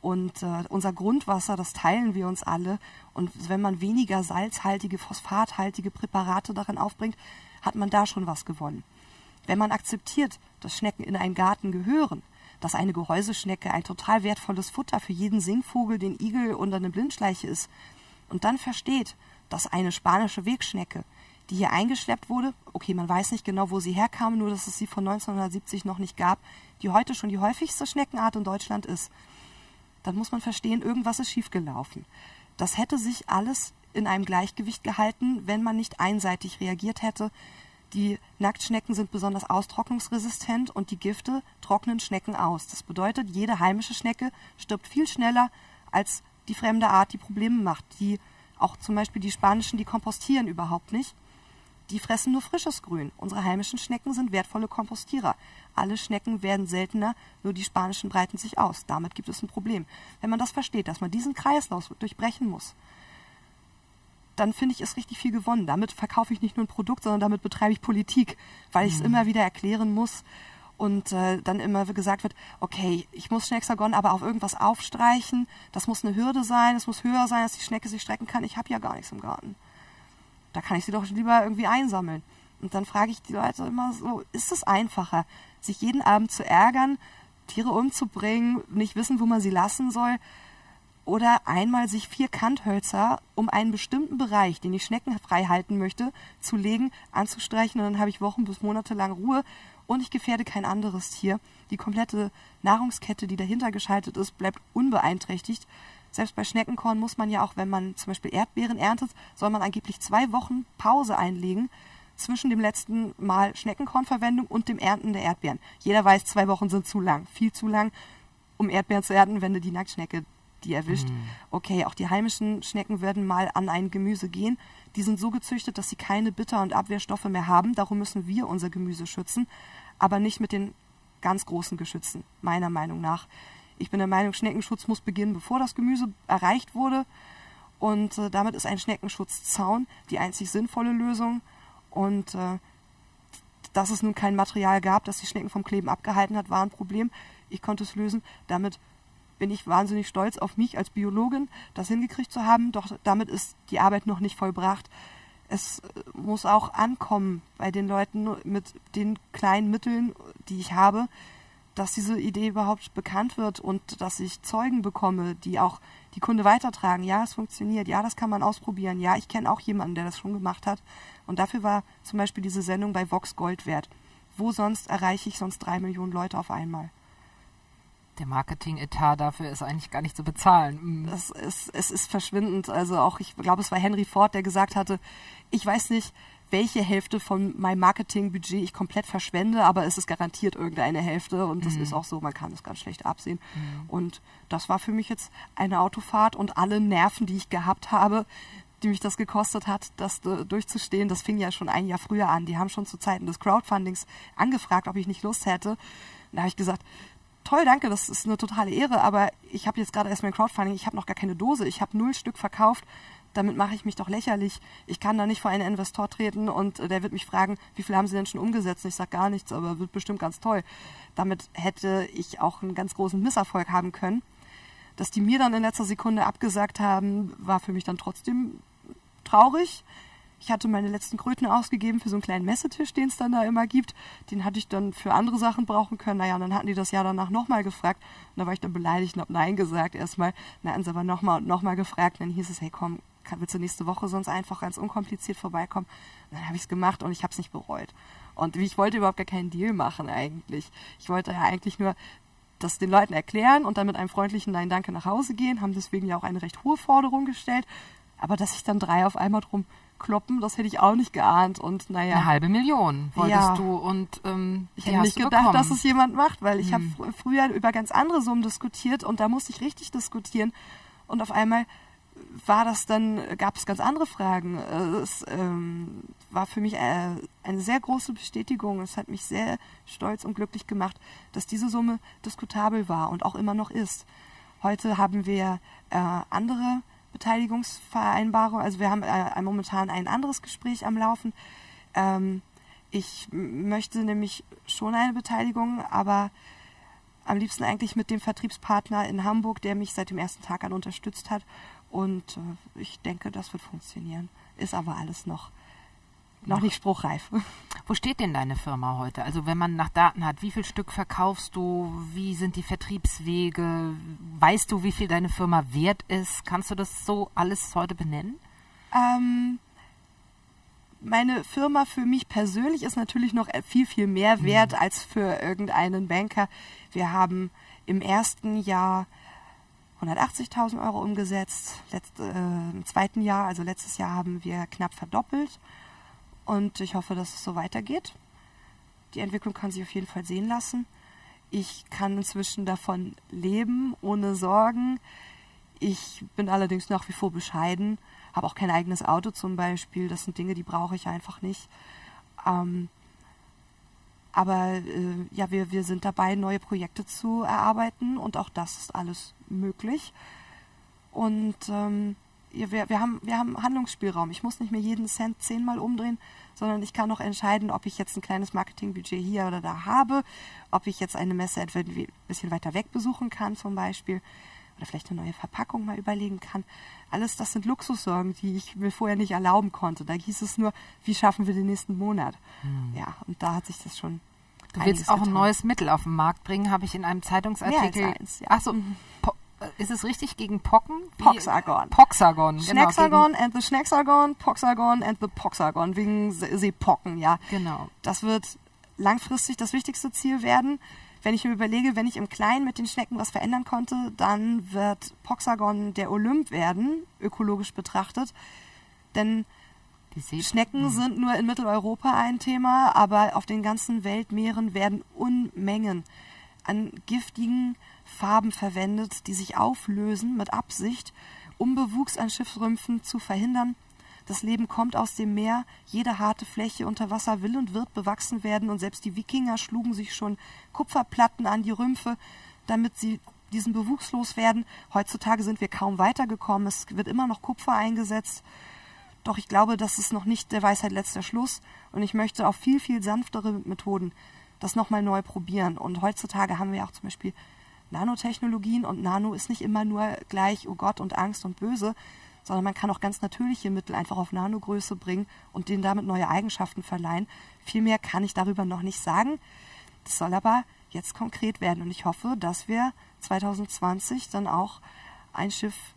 Und äh, unser Grundwasser, das teilen wir uns alle. Und wenn man weniger salzhaltige, phosphathaltige Präparate darin aufbringt, hat man da schon was gewonnen. Wenn man akzeptiert, dass Schnecken in einen Garten gehören, dass eine Gehäuseschnecke ein total wertvolles Futter für jeden Singvogel, den Igel und eine Blindschleiche ist, und dann versteht, dass eine spanische Wegschnecke, die hier eingeschleppt wurde, okay, man weiß nicht genau, wo sie herkam, nur dass es sie von 1970 noch nicht gab, die heute schon die häufigste Schneckenart in Deutschland ist, dann muss man verstehen, irgendwas ist schiefgelaufen. Das hätte sich alles in einem Gleichgewicht gehalten, wenn man nicht einseitig reagiert hätte. Die Nacktschnecken sind besonders austrocknungsresistent und die Gifte trocknen Schnecken aus. Das bedeutet, jede heimische Schnecke stirbt viel schneller als die fremde Art, die Probleme macht. Die auch zum Beispiel die spanischen, die kompostieren überhaupt nicht. Die fressen nur frisches Grün. Unsere heimischen Schnecken sind wertvolle Kompostierer. Alle Schnecken werden seltener, nur die spanischen breiten sich aus. Damit gibt es ein Problem. Wenn man das versteht, dass man diesen Kreislauf durchbrechen muss, dann finde ich es richtig viel gewonnen. Damit verkaufe ich nicht nur ein Produkt, sondern damit betreibe ich Politik, weil ich es immer wieder erklären muss und äh, dann immer gesagt wird, okay, ich muss Schnexagon aber auf irgendwas aufstreichen, das muss eine Hürde sein, es muss höher sein, dass die Schnecke sich strecken kann. Ich habe ja gar nichts im Garten. Da kann ich sie doch lieber irgendwie einsammeln. Und dann frage ich die Leute immer so, ist es einfacher, sich jeden Abend zu ärgern, Tiere umzubringen, nicht wissen, wo man sie lassen soll, oder einmal sich vier Kanthölzer um einen bestimmten Bereich, den ich schneckenfrei halten möchte, zu legen, anzustreichen und dann habe ich Wochen bis Monate lang Ruhe und ich gefährde kein anderes Tier. Die komplette Nahrungskette, die dahinter geschaltet ist, bleibt unbeeinträchtigt. Selbst bei Schneckenkorn muss man ja auch, wenn man zum Beispiel Erdbeeren erntet, soll man angeblich zwei Wochen Pause einlegen zwischen dem letzten Mal Schneckenkornverwendung und dem Ernten der Erdbeeren. Jeder weiß, zwei Wochen sind zu lang, viel zu lang, um Erdbeeren zu ernten, wenn du die Nacktschnecke die erwischt. Okay, auch die heimischen Schnecken werden mal an ein Gemüse gehen. Die sind so gezüchtet, dass sie keine Bitter- und Abwehrstoffe mehr haben. Darum müssen wir unser Gemüse schützen, aber nicht mit den ganz großen Geschützen, meiner Meinung nach. Ich bin der Meinung, Schneckenschutz muss beginnen, bevor das Gemüse erreicht wurde. Und äh, damit ist ein Schneckenschutzaun die einzig sinnvolle Lösung. Und äh, dass es nun kein Material gab, das die Schnecken vom Kleben abgehalten hat, war ein Problem. Ich konnte es lösen. Damit bin ich wahnsinnig stolz auf mich als Biologin, das hingekriegt zu haben. Doch damit ist die Arbeit noch nicht vollbracht. Es äh, muss auch ankommen bei den Leuten mit den kleinen Mitteln, die ich habe, dass diese Idee überhaupt bekannt wird und dass ich Zeugen bekomme, die auch die Kunde weitertragen. Ja, es funktioniert. Ja, das kann man ausprobieren. Ja, ich kenne auch jemanden, der das schon gemacht hat. Und dafür war zum Beispiel diese Sendung bei Vox Gold wert. Wo sonst erreiche ich sonst drei Millionen Leute auf einmal? Der Marketing-Etat dafür ist eigentlich gar nicht zu bezahlen. Mm. Das ist, es ist verschwindend. Also auch, ich glaube, es war Henry Ford, der gesagt hatte, ich weiß nicht, welche Hälfte von meinem Marketingbudget ich komplett verschwende, aber es ist garantiert irgendeine Hälfte und das ist auch so, man kann es ganz schlecht absehen. Und das war für mich jetzt eine Autofahrt und alle Nerven, die ich gehabt habe, die mich das gekostet hat, das durchzustehen, das fing ja schon ein Jahr früher an. Die haben schon zu Zeiten des Crowdfundings angefragt, ob ich nicht Lust hätte. Da habe ich gesagt, toll, danke, das ist eine totale Ehre, aber ich habe jetzt gerade erst mein Crowdfunding, ich habe noch gar keine Dose, ich habe null Stück verkauft, damit mache ich mich doch lächerlich. Ich kann da nicht vor einen Investor treten und äh, der wird mich fragen, wie viel haben Sie denn schon umgesetzt? Ich sage gar nichts, aber wird bestimmt ganz toll. Damit hätte ich auch einen ganz großen Misserfolg haben können. Dass die mir dann in letzter Sekunde abgesagt haben, war für mich dann trotzdem traurig. Ich hatte meine letzten Kröten ausgegeben für so einen kleinen Messetisch, den es dann da immer gibt. Den hatte ich dann für andere Sachen brauchen können. Naja, und dann hatten die das Jahr danach nochmal gefragt. Und da war ich dann beleidigt und hab Nein gesagt erstmal. Dann hatten sie aber nochmal und nochmal gefragt. Und dann hieß es, hey komm, willst du nächste Woche sonst einfach ganz unkompliziert vorbeikommen? Und dann habe ich es gemacht und ich habe es nicht bereut. Und ich wollte überhaupt gar keinen Deal machen eigentlich. Ich wollte ja eigentlich nur das den Leuten erklären und dann mit einem freundlichen Nein Danke nach Hause gehen, haben deswegen ja auch eine recht hohe Forderung gestellt. Aber dass sich dann drei auf einmal drum kloppen, das hätte ich auch nicht geahnt. Und naja. Eine halbe Million wolltest Ja. du und ähm, Ich hätte nicht gedacht, bekommen. dass es jemand macht, weil ich Hm. habe fr früher über ganz andere Summen diskutiert und da musste ich richtig diskutieren. Und auf einmal war das dann, gab es ganz andere Fragen. Äh, Es ähm, war für mich äh, eine sehr große Bestätigung. Es hat mich sehr stolz und glücklich gemacht, dass diese Summe diskutabel war und auch immer noch ist. Heute haben wir äh, andere Beteiligungsvereinbarungen. Also wir haben äh, momentan ein anderes Gespräch am Laufen. Ähm, ich möchte nämlich schon eine Beteiligung, aber am liebsten eigentlich mit dem Vertriebspartner in Hamburg, der mich seit dem ersten Tag an unterstützt hat. Und äh, ich denke, das wird funktionieren. Ist aber alles noch, noch nicht spruchreif. [LAUGHS] Wo steht denn deine Firma heute? Also wenn man nach Daten hat, wie viel Stück verkaufst du? Wie sind die Vertriebswege? Weißt du, wie viel deine Firma wert ist? Kannst du das so alles heute benennen? Ähm, meine Firma für mich persönlich ist natürlich noch viel, viel mehr wert als für irgendeinen Banker. Wir haben im ersten Jahr 180.000 Euro umgesetzt. Letzt, äh, Im zweiten Jahr, also letztes Jahr, haben wir knapp verdoppelt. Und ich hoffe, dass es so weitergeht. Die Entwicklung kann sich auf jeden Fall sehen lassen. Ich kann inzwischen davon leben, ohne Sorgen. Ich bin allerdings nach wie vor bescheiden, habe auch kein eigenes Auto zum Beispiel. Das sind Dinge, die brauche ich einfach nicht. Ähm, aber äh, ja, wir, wir sind dabei, neue Projekte zu erarbeiten und auch das ist alles möglich. Und ähm, wir, wir, haben, wir haben Handlungsspielraum. Ich muss nicht mehr jeden Cent zehnmal umdrehen, sondern ich kann auch entscheiden, ob ich jetzt ein kleines Marketingbudget hier oder da habe, ob ich jetzt eine Messe etwa ein bisschen weiter weg besuchen kann zum Beispiel oder vielleicht eine neue Verpackung mal überlegen kann. Alles das sind Luxussorgen, die ich mir vorher nicht erlauben konnte. Da hieß es nur, wie schaffen wir den nächsten Monat? Ja, und da hat sich das schon. Du willst auch ein getan. neues Mittel auf den Markt bringen, habe ich in einem Zeitungsartikel. Mehr als eins, ja. Ach so, po ist es richtig gegen Pocken? Poxagon. Poxagon, genau. Schnacksagon and the Schnacksagon, Poxagon and the Poxagon, wegen Se- Seepocken, ja. Genau. Das wird langfristig das wichtigste Ziel werden. Wenn ich mir überlege, wenn ich im Kleinen mit den Schnecken was verändern konnte, dann wird Poxagon der Olymp werden, ökologisch betrachtet. Denn Schnecken sind nur in Mitteleuropa ein Thema, aber auf den ganzen Weltmeeren werden Unmengen an giftigen Farben verwendet, die sich auflösen mit Absicht, um Bewuchs an Schiffsrümpfen zu verhindern. Das Leben kommt aus dem Meer, jede harte Fläche unter Wasser will und wird bewachsen werden und selbst die Wikinger schlugen sich schon Kupferplatten an die Rümpfe, damit sie diesen Bewuchs loswerden. Heutzutage sind wir kaum weitergekommen, es wird immer noch Kupfer eingesetzt. Doch ich glaube, das ist noch nicht der Weisheit letzter Schluss und ich möchte auf viel, viel sanftere Methoden das nochmal neu probieren. Und heutzutage haben wir auch zum Beispiel Nanotechnologien und Nano ist nicht immer nur gleich, oh Gott und Angst und Böse, sondern man kann auch ganz natürliche Mittel einfach auf Nanogröße bringen und denen damit neue Eigenschaften verleihen. Viel mehr kann ich darüber noch nicht sagen. Das soll aber jetzt konkret werden und ich hoffe, dass wir 2020 dann auch ein Schiff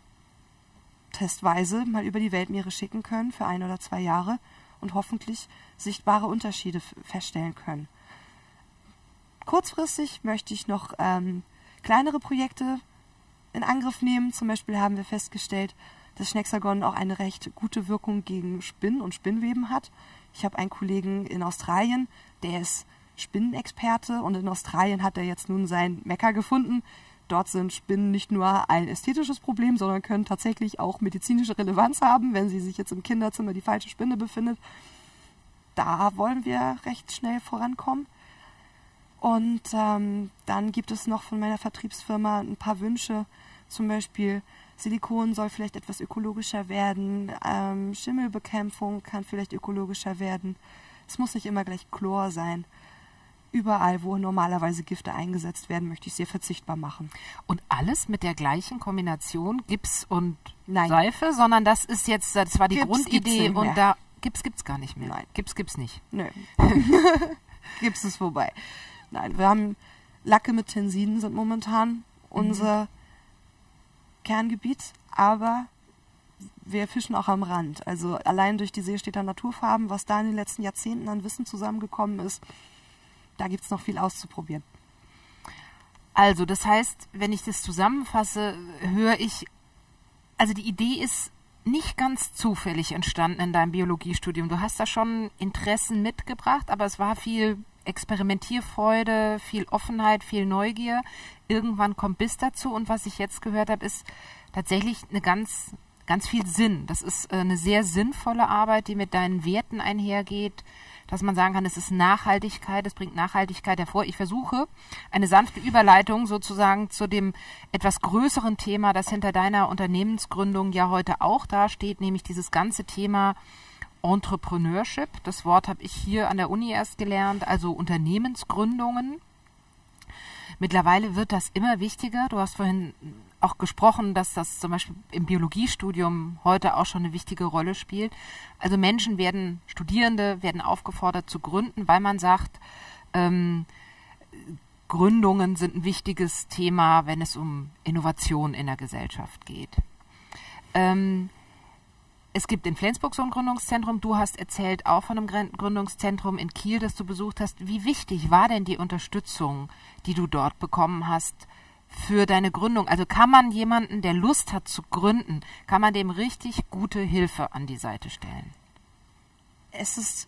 testweise mal über die Weltmeere schicken können für ein oder zwei Jahre und hoffentlich sichtbare Unterschiede feststellen können. Kurzfristig möchte ich noch ähm, kleinere Projekte in Angriff nehmen. Zum Beispiel haben wir festgestellt, dass Schnexagon auch eine recht gute Wirkung gegen Spinnen und Spinnweben hat. Ich habe einen Kollegen in Australien, der ist Spinnenexperte und in Australien hat er jetzt nun sein Mekka gefunden. Dort sind Spinnen nicht nur ein ästhetisches Problem, sondern können tatsächlich auch medizinische Relevanz haben, wenn sie sich jetzt im Kinderzimmer die falsche Spinne befindet. Da wollen wir recht schnell vorankommen. Und ähm, dann gibt es noch von meiner Vertriebsfirma ein paar Wünsche. Zum Beispiel Silikon soll vielleicht etwas ökologischer werden, ähm, Schimmelbekämpfung kann vielleicht ökologischer werden. Es muss nicht immer gleich Chlor sein. Überall, wo normalerweise Gifte eingesetzt werden, möchte ich sehr verzichtbar machen. Und alles mit der gleichen Kombination Gips und Nein. Seife, sondern das ist jetzt, das war die Gips Grundidee und da Gips gibt's gar nicht mehr. Nein. Gips gibt's nicht. Nö. [LAUGHS] Gibt's es vorbei. Nein, wir haben Lacke mit Tensiden sind momentan unser Kerngebiet, aber wir fischen auch am Rand. Also allein durch die Seestädter Naturfarben, was da in den letzten Jahrzehnten an Wissen zusammengekommen ist, da gibt's noch viel auszuprobieren. Also, das heißt, wenn ich das zusammenfasse, höre ich, also die Idee ist nicht ganz zufällig entstanden in deinem Biologiestudium. Du hast da schon Interessen mitgebracht, aber es war viel Experimentierfreude, viel Offenheit, viel Neugier. Irgendwann kommt Biss dazu und was ich jetzt gehört habe, ist tatsächlich eine ganz, ganz viel Sinn. Das ist äh, eine sehr sinnvolle Arbeit, die mit deinen Werten einhergeht, dass man sagen kann, es ist Nachhaltigkeit, es bringt Nachhaltigkeit hervor. Ich versuche eine sanfte Überleitung sozusagen zu dem etwas größeren Thema, das hinter deiner Unternehmensgründung ja heute auch dasteht, nämlich dieses ganze Thema Entrepreneurship. Das Wort habe ich hier an der Uni erst gelernt, also Unternehmensgründungen. Mittlerweile wird das immer wichtiger. Du hast vorhin auch gesprochen, dass das zum Beispiel im Biologiestudium heute auch schon eine wichtige Rolle spielt. Also Menschen werden, Studierende werden aufgefordert zu gründen, weil man sagt, ähm, Gründungen sind ein wichtiges Thema, wenn es um Innovation in der Gesellschaft geht. Ähm, es gibt in Flensburg so ein Gründungszentrum. Du hast erzählt auch von einem Gründungszentrum in Kiel, das du besucht hast. Wie wichtig war denn die Unterstützung, die du dort bekommen hast für deine Gründung? Also kann man jemanden, der Lust hat zu gründen, kann man dem richtig gute Hilfe an die Seite stellen? Es ist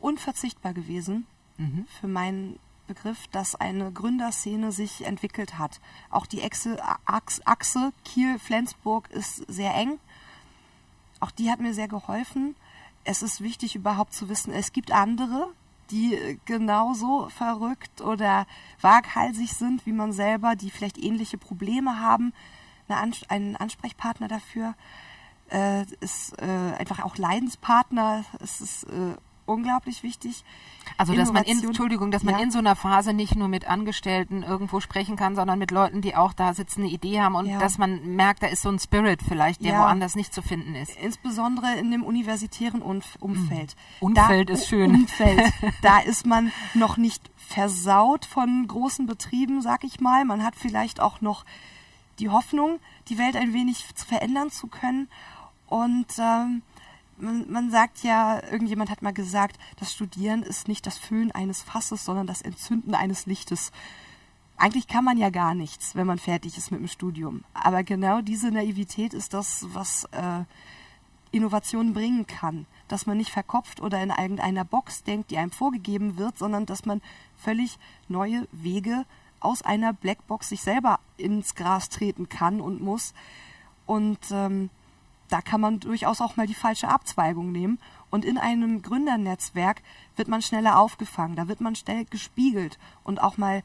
unverzichtbar gewesen mhm. für meinen Begriff, dass eine Gründerszene sich entwickelt hat. Auch die Achse, Achse Kiel-Flensburg ist sehr eng auch die hat mir sehr geholfen. Es ist wichtig überhaupt zu wissen, es gibt andere, die genauso verrückt oder waghalsig sind wie man selber, die vielleicht ähnliche Probleme haben. Eine einen Ansprechpartner dafür äh, ist äh, einfach auch Leidenspartner. Es ist äh, unglaublich wichtig. Also dass man in, Entschuldigung, dass man ja. in so einer Phase nicht nur mit Angestellten irgendwo sprechen kann, sondern mit Leuten, die auch da sitzen, eine Idee haben und ja. dass man merkt, da ist so ein Spirit vielleicht, der ja. woanders nicht zu finden ist. Insbesondere in dem universitären Umfeld. Mhm. Umfeld da, ist schön. Umfeld. [LAUGHS] da ist man noch nicht versaut von großen Betrieben, sag ich mal. Man hat vielleicht auch noch die Hoffnung, die Welt ein wenig verändern zu können. Und ähm, man, man sagt ja, irgendjemand hat mal gesagt, das Studieren ist nicht das Füllen eines Fasses, sondern das Entzünden eines Lichtes. Eigentlich kann man ja gar nichts, wenn man fertig ist mit dem Studium. Aber genau diese Naivität ist das, was äh, Innovationen bringen kann. Dass man nicht verkopft oder in irgendeiner Box denkt, die einem vorgegeben wird, sondern dass man völlig neue Wege aus einer Blackbox sich selber ins Gras treten kann und muss. Und ähm, da kann man durchaus auch mal die falsche Abzweigung nehmen. Und in einem Gründernetzwerk wird man schneller aufgefangen, da wird man schnell gespiegelt und auch mal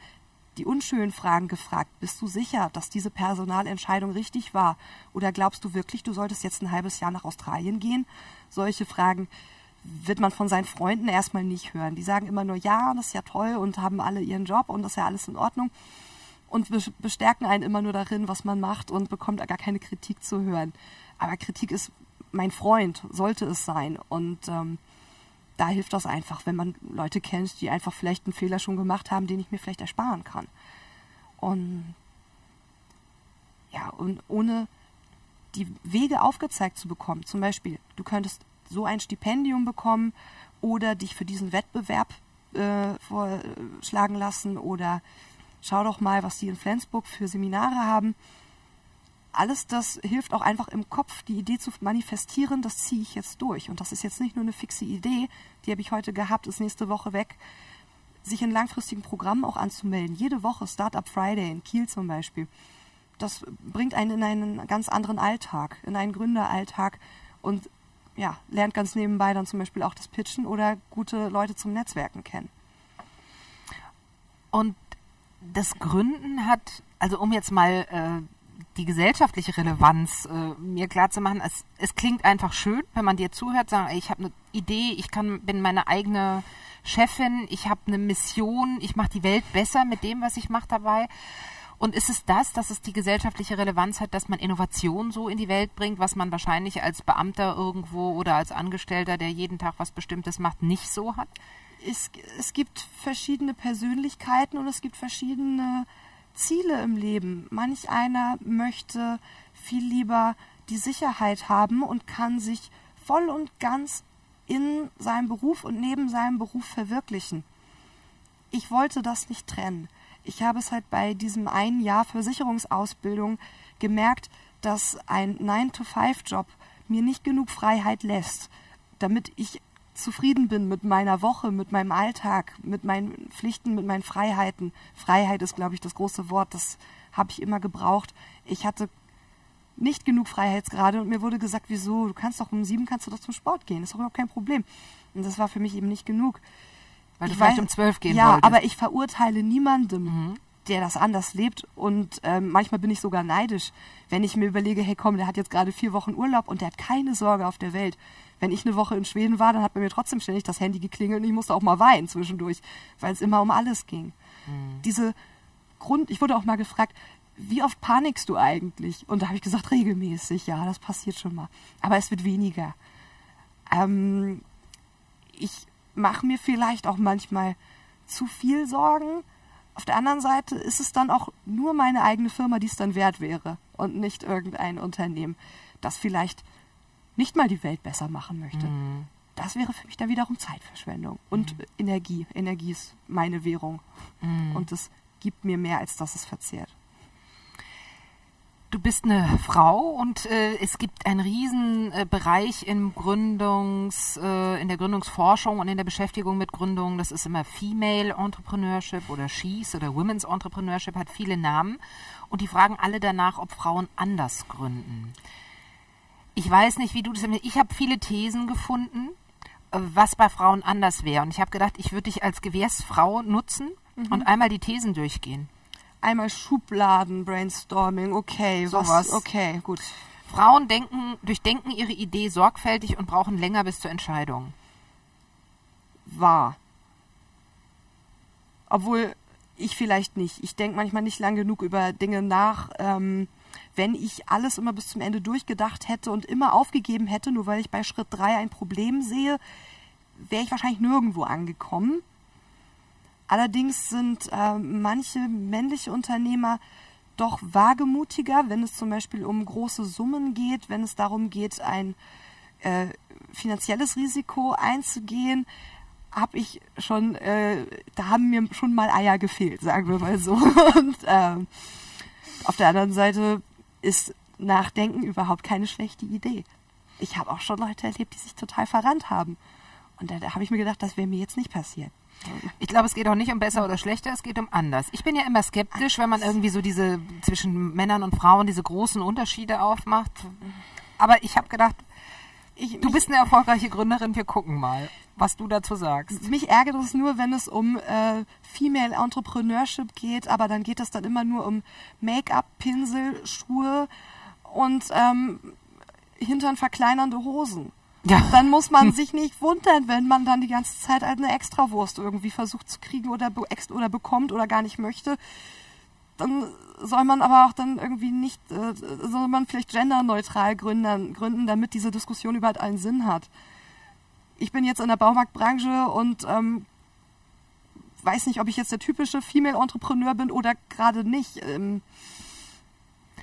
die unschönen Fragen gefragt. Bist du sicher, dass diese Personalentscheidung richtig war? Oder glaubst du wirklich, du solltest jetzt ein halbes Jahr nach Australien gehen? Solche Fragen wird man von seinen Freunden erstmal nicht hören. Die sagen immer nur, ja, das ist ja toll und haben alle ihren Job und das ist ja alles in Ordnung und bestärken einen immer nur darin, was man macht und bekommt gar keine Kritik zu hören. Aber Kritik ist mein Freund, sollte es sein. Und ähm, da hilft das einfach, wenn man Leute kennt, die einfach vielleicht einen Fehler schon gemacht haben, den ich mir vielleicht ersparen kann. Und ja, und ohne die Wege aufgezeigt zu bekommen, zum Beispiel, du könntest so ein Stipendium bekommen oder dich für diesen Wettbewerb äh, vorschlagen lassen oder schau doch mal, was die in Flensburg für Seminare haben alles das hilft auch einfach im Kopf, die Idee zu manifestieren, das ziehe ich jetzt durch. Und das ist jetzt nicht nur eine fixe Idee, die habe ich heute gehabt, ist nächste Woche weg. Sich in langfristigen Programmen auch anzumelden. Jede Woche Startup Friday in Kiel zum Beispiel. Das bringt einen in einen ganz anderen Alltag, in einen Gründeralltag und ja, lernt ganz nebenbei dann zum Beispiel auch das Pitchen oder gute Leute zum Netzwerken kennen. Und das Gründen hat, also um jetzt mal äh, die gesellschaftliche Relevanz äh, mir klar zu machen. Es, es klingt einfach schön, wenn man dir zuhört, sagen, ich habe eine Idee, ich kann, bin meine eigene Chefin, ich habe eine Mission, ich mache die Welt besser mit dem, was ich mache dabei. Und ist es das, dass es die gesellschaftliche Relevanz hat, dass man Innovation so in die Welt bringt, was man wahrscheinlich als Beamter irgendwo oder als Angestellter, der jeden Tag was Bestimmtes macht, nicht so hat? Es, es gibt verschiedene Persönlichkeiten und es gibt verschiedene Ziele im Leben. Manch einer möchte viel lieber die Sicherheit haben und kann sich voll und ganz in seinem Beruf und neben seinem Beruf verwirklichen. Ich wollte das nicht trennen. Ich habe es halt bei diesem einen Jahr Versicherungsausbildung gemerkt, dass ein 9-to-5-Job mir nicht genug Freiheit lässt, damit ich zufrieden bin mit meiner Woche, mit meinem Alltag, mit meinen Pflichten, mit meinen Freiheiten. Freiheit ist, glaube ich, das große Wort, das habe ich immer gebraucht. Ich hatte nicht genug Freiheitsgrade und mir wurde gesagt, wieso, du kannst doch um sieben kannst du doch zum Sport gehen, ist doch überhaupt kein Problem. Und das war für mich eben nicht genug. Weil du Ich vielleicht weiß- um zwölf gehen ja, wolltest. aber ich verurteile niemandem, der das anders lebt. Und ähm, manchmal bin ich sogar neidisch, wenn ich mir überlege, hey komm, der hat jetzt gerade vier Wochen Urlaub und der hat keine Sorge auf der Welt. Wenn ich eine Woche in Schweden war, dann hat bei mir trotzdem ständig das Handy geklingelt und ich musste auch mal weinen zwischendurch, weil es immer um alles ging. Diese Grund, ich wurde auch mal gefragt, wie oft panikst du eigentlich? Und da habe ich gesagt, regelmäßig, ja, das passiert schon mal. Aber es wird weniger. Ähm, ich mache mir vielleicht auch manchmal zu viel Sorgen. Auf der anderen Seite ist es dann auch nur meine eigene Firma, die es dann wert wäre und nicht irgendein Unternehmen, das vielleicht nicht mal die Welt besser machen möchte. Das wäre für mich dann wiederum Zeitverschwendung und Energie. Energie ist meine Währung und es gibt mir mehr, als dass es verzehrt. Du bist eine Frau und äh, es gibt einen riesen äh, Bereich im Gründungs, äh, in der Gründungsforschung und in der Beschäftigung mit Gründungen. Das ist immer Female Entrepreneurship oder She's oder Women's Entrepreneurship, hat viele Namen. Und die fragen alle danach, ob Frauen anders gründen. Ich weiß nicht, wie du das Ich habe viele Thesen gefunden, äh, was bei Frauen anders wäre. Und ich habe gedacht, ich würde dich als Gewährsfrau nutzen und einmal die Thesen durchgehen. Einmal Schubladen, Brainstorming, okay, Sowas. was, okay, gut. Frauen denken, durchdenken ihre Idee sorgfältig und brauchen länger bis zur Entscheidung. wahr. Obwohl ich vielleicht nicht. Ich denke manchmal nicht lang genug über Dinge nach. Ähm, wenn ich alles immer bis zum Ende durchgedacht hätte und immer aufgegeben hätte, nur weil ich bei Schritt drei ein Problem sehe, wäre ich wahrscheinlich nirgendwo angekommen. Allerdings sind äh, manche männliche Unternehmer doch wagemutiger, wenn es zum Beispiel um große Summen geht, wenn es darum geht, ein äh, finanzielles Risiko einzugehen, habe ich schon, äh, da haben mir schon mal Eier gefehlt, sagen wir mal so. [LAUGHS] Und ähm, auf der anderen Seite ist Nachdenken überhaupt keine schlechte Idee. Ich habe auch schon Leute erlebt, die sich total verrannt haben. Und da, da habe ich mir gedacht, das wäre mir jetzt nicht passiert. Ich glaube, es geht auch nicht um besser oder schlechter, es geht um anders. Ich bin ja immer skeptisch, wenn man irgendwie so diese zwischen Männern und Frauen diese großen Unterschiede aufmacht. Aber ich habe gedacht, Ich, du bist eine erfolgreiche Gründerin, wir gucken mal, was du dazu sagst. Mich ärgert es nur, wenn es um äh, Female Entrepreneurship geht, aber dann geht es dann immer nur um Make-up, Pinsel, Schuhe und ähm, hintern verkleinernde Hosen. Ja. Dann muss man sich nicht wundern, wenn man dann die ganze Zeit halt eine Extrawurst irgendwie versucht zu kriegen oder, be oder bekommt oder gar nicht möchte. Dann soll man aber auch dann irgendwie nicht, äh, soll man vielleicht genderneutral gründen, gründen, damit diese Diskussion überhaupt einen Sinn hat. Ich bin jetzt in der Baumarktbranche und ähm, weiß nicht, ob ich jetzt der typische Female Entrepreneur bin oder gerade nicht. Ähm,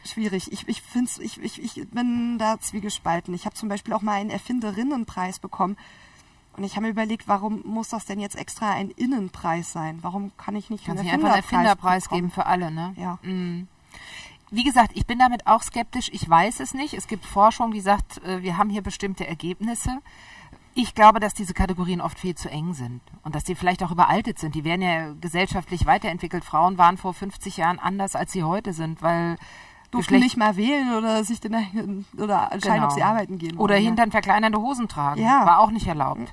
schwierig. Ich, ich, find's, ich, ich, ich bin da zwiegespalten. Ich habe zum Beispiel auch mal einen Erfinderinnenpreis bekommen. Und ich habe mir überlegt, warum muss das denn jetzt extra ein Innenpreis sein? Warum kann ich nicht Kannst einen nicht einfach einen Erfinderpreis bekommen? geben für alle, ne? Ja. Mm. Wie gesagt, ich bin damit auch skeptisch. Ich weiß es nicht. Es gibt Forschung, die sagt, äh, wir haben hier bestimmte Ergebnisse. Ich glaube, dass diese Kategorien oft viel zu eng sind und dass die vielleicht auch überaltet sind. Die werden ja gesellschaftlich weiterentwickelt. Frauen waren vor 50 Jahren anders, als sie heute sind, weil Durften Geschlecht- nicht mal wählen oder sich den, oder entscheiden, ob Genau. sie arbeiten gehen Oder wollen, ne? hintern verkleinernde Hosen tragen. Ja. War auch nicht erlaubt.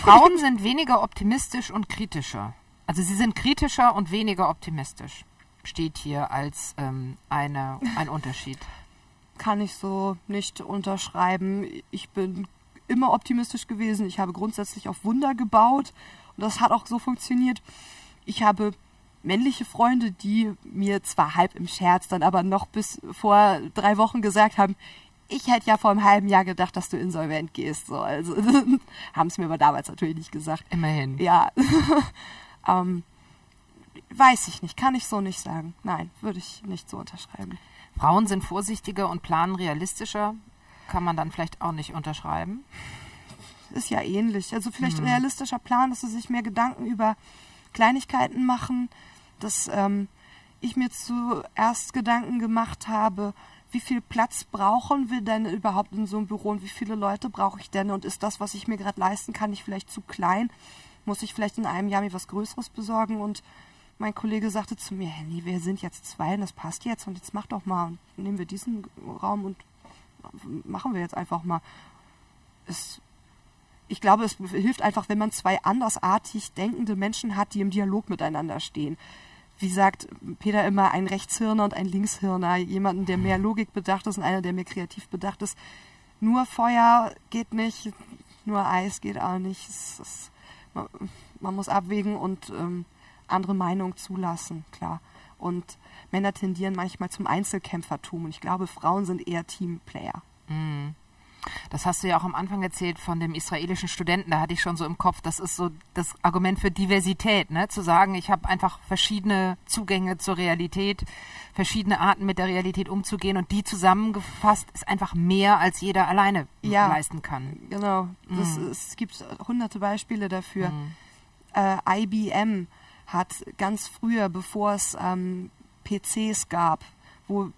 Frauen sind weniger optimistisch und kritischer. Also sie sind kritischer und weniger optimistisch. Steht hier als ähm, eine, ein Unterschied. kann ich so nicht unterschreiben. Ich bin immer optimistisch gewesen. Ich habe grundsätzlich auf Wunder gebaut und das hat auch so funktioniert. Ich habe männliche Freunde, die mir zwar halb im Scherz, dann aber noch bis vor drei Wochen gesagt haben, ich hätte ja vor einem halben Jahr gedacht, dass du insolvent gehst. So, also [LAUGHS] haben es mir aber damals natürlich nicht gesagt. Immerhin. Ja, [LAUGHS] ähm, weiß ich nicht, kann ich so nicht sagen. Nein, würde ich nicht so unterschreiben. Frauen sind vorsichtiger und planen realistischer. Kann man dann vielleicht auch nicht unterschreiben. ist ja ähnlich. Also vielleicht realistischer Plan, dass sie sich mehr Gedanken über Kleinigkeiten machen, dass ähm, ich mir zuerst Gedanken gemacht habe, wie viel Platz brauchen wir denn überhaupt in so einem Büro und wie viele Leute brauche ich denn und ist das, was ich mir gerade leisten kann, nicht vielleicht zu klein? Muss ich vielleicht in einem Jahr mir was Größeres besorgen? Und mein Kollege sagte zu mir, Henny, wir sind jetzt zwei und das passt jetzt und jetzt mach doch mal und nehmen wir diesen Raum und machen wir jetzt einfach mal. Es, ich glaube, es hilft einfach, wenn man zwei andersartig denkende Menschen hat, die im Dialog miteinander stehen wie sagt Peter immer, ein Rechtshirner und ein Linkshirner, jemanden, der mehr Logik bedacht ist und einer, der mehr kreativ bedacht ist. Nur Feuer geht nicht, nur Eis geht auch nicht. Ist, man, man, muss abwägen und ähm, andere Meinungen zulassen, klar. Und Männer tendieren manchmal zum Einzelkämpfertum und ich glaube, Frauen sind eher Teamplayer. Mhm. Das hast du ja auch am Anfang erzählt von dem israelischen Studenten. Da hatte ich schon so im Kopf, das ist so das Argument für Diversität, ne? zu sagen, ich habe einfach verschiedene Zugänge zur Realität, verschiedene Arten mit der Realität umzugehen und die zusammengefasst ist einfach mehr, als jeder alleine ja, leisten kann. Genau, das, mhm. es gibt hunderte Beispiele dafür. Mhm. Äh, IBM hat ganz früher, bevor es ähm, PCs gab, wo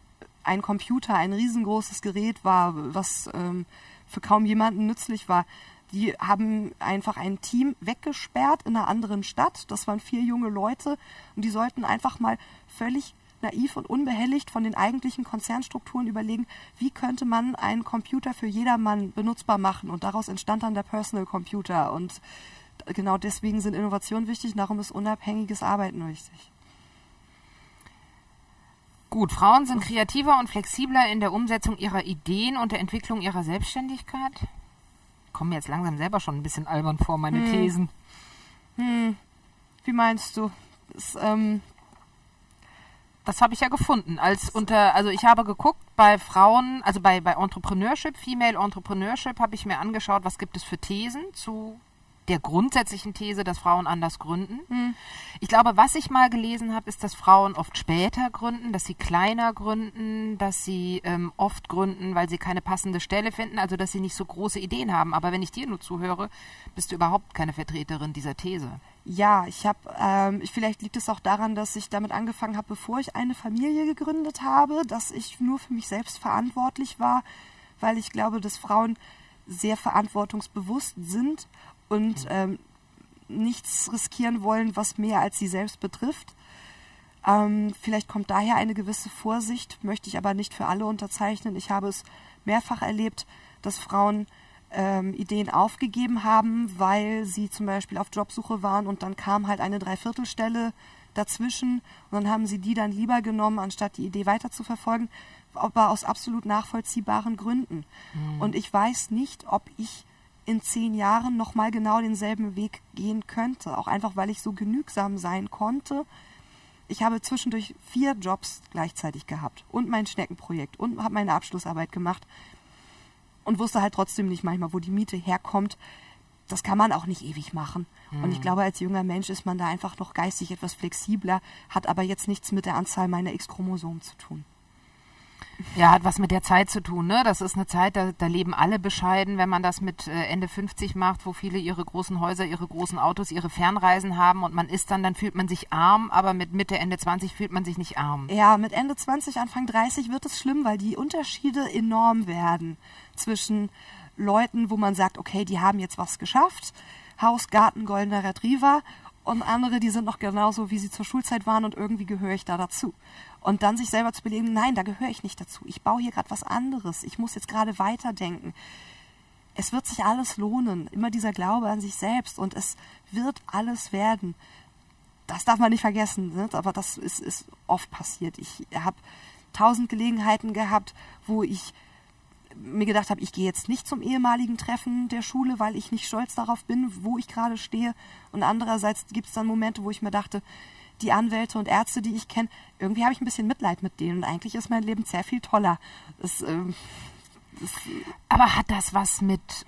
ein Computer ein riesengroßes Gerät war, was ähm, für kaum jemanden nützlich war. Die haben einfach ein Team weggesperrt in einer anderen Stadt. Das waren vier junge Leute und die sollten einfach mal völlig naiv und unbehelligt von den eigentlichen Konzernstrukturen überlegen, wie könnte man einen Computer für jedermann benutzbar machen. Und daraus entstand dann der Personal Computer. Und genau deswegen sind Innovationen wichtig, darum ist unabhängiges Arbeiten wichtig. Gut, Frauen sind kreativer und flexibler in der Umsetzung ihrer Ideen und der Entwicklung ihrer Selbstständigkeit. Kommen mir jetzt langsam selber schon ein bisschen albern vor, meine hm. Thesen. Hm. Wie meinst du? Das, ähm das habe ich ja gefunden. Als unter, also ich habe geguckt bei Frauen, also bei, bei Entrepreneurship, Female Entrepreneurship, habe ich mir angeschaut, was gibt es für Thesen zu der grundsätzlichen These, dass Frauen anders gründen. Mhm. Ich glaube, was ich mal gelesen habe, ist, dass Frauen oft später gründen, dass sie kleiner gründen, dass sie ähm, oft gründen, weil sie keine passende Stelle finden, also dass sie nicht so große Ideen haben. Aber wenn ich dir nur zuhöre, bist du überhaupt keine Vertreterin dieser These. Ja, ich habe, ähm, vielleicht liegt es auch daran, dass ich damit angefangen habe, bevor ich eine Familie gegründet habe, dass ich nur für mich selbst verantwortlich war, weil ich glaube, dass Frauen sehr verantwortungsbewusst sind und ähm, nichts riskieren wollen, was mehr als sie selbst betrifft. Ähm, vielleicht kommt daher eine gewisse Vorsicht, möchte ich aber nicht für alle unterzeichnen. Ich habe es mehrfach erlebt, dass Frauen ähm, Ideen aufgegeben haben, weil sie zum Beispiel auf Jobsuche waren und dann kam halt eine Dreiviertelstelle dazwischen und dann haben sie die dann lieber genommen, anstatt die Idee weiter zu verfolgen, aber aus absolut nachvollziehbaren Gründen. Mhm. Und ich weiß nicht, ob ich in zehn Jahren nochmal genau denselben Weg gehen könnte. Auch einfach, weil ich so genügsam sein konnte. Ich habe zwischendurch vier Jobs gleichzeitig gehabt und mein Schneckenprojekt und habe meine Abschlussarbeit gemacht und wusste halt trotzdem nicht manchmal, wo die Miete herkommt. Das kann man auch nicht ewig machen. Mhm. Und ich hm. glaube, als junger Mensch ist man da einfach noch geistig etwas flexibler, hat aber jetzt nichts mit der Anzahl meiner X-Chromosomen zu tun. Ja, hat was mit der Zeit zu tun. Ne? Das ist eine Zeit, da, da leben alle bescheiden, wenn man das mit äh, Ende 50 macht, wo viele ihre großen Häuser, ihre großen Autos, ihre Fernreisen haben und man ist dann, dann fühlt man sich arm, aber mit Mitte, Ende 20 fühlt man sich nicht arm. Ja, mit Ende 20, Anfang 30 wird es schlimm, weil die Unterschiede enorm werden zwischen Leuten, wo man sagt, okay, die haben jetzt was geschafft, Haus, Garten, goldener Retriever und andere, die sind noch genauso, wie sie zur Schulzeit waren und irgendwie gehöre ich da dazu. Und dann sich selber zu belegen, nein, da gehöre ich nicht dazu. Ich baue hier gerade was anderes. Ich muss jetzt gerade weiterdenken. Es wird sich alles lohnen. Immer dieser Glaube an sich selbst und es wird alles werden. Das darf man nicht vergessen, ne? aber das ist, ist oft passiert. Ich habe tausend Gelegenheiten gehabt, wo ich mir gedacht habe, ich gehe jetzt nicht zum ehemaligen Treffen der Schule, weil ich nicht stolz darauf bin, wo ich gerade stehe. Und andererseits gibt es dann Momente, wo ich mir dachte, die Anwälte und Ärzte, die ich kenne, irgendwie habe ich ein bisschen Mitleid mit denen. Und eigentlich ist mein Leben sehr viel toller. Das, ähm, das Aber hat das was mit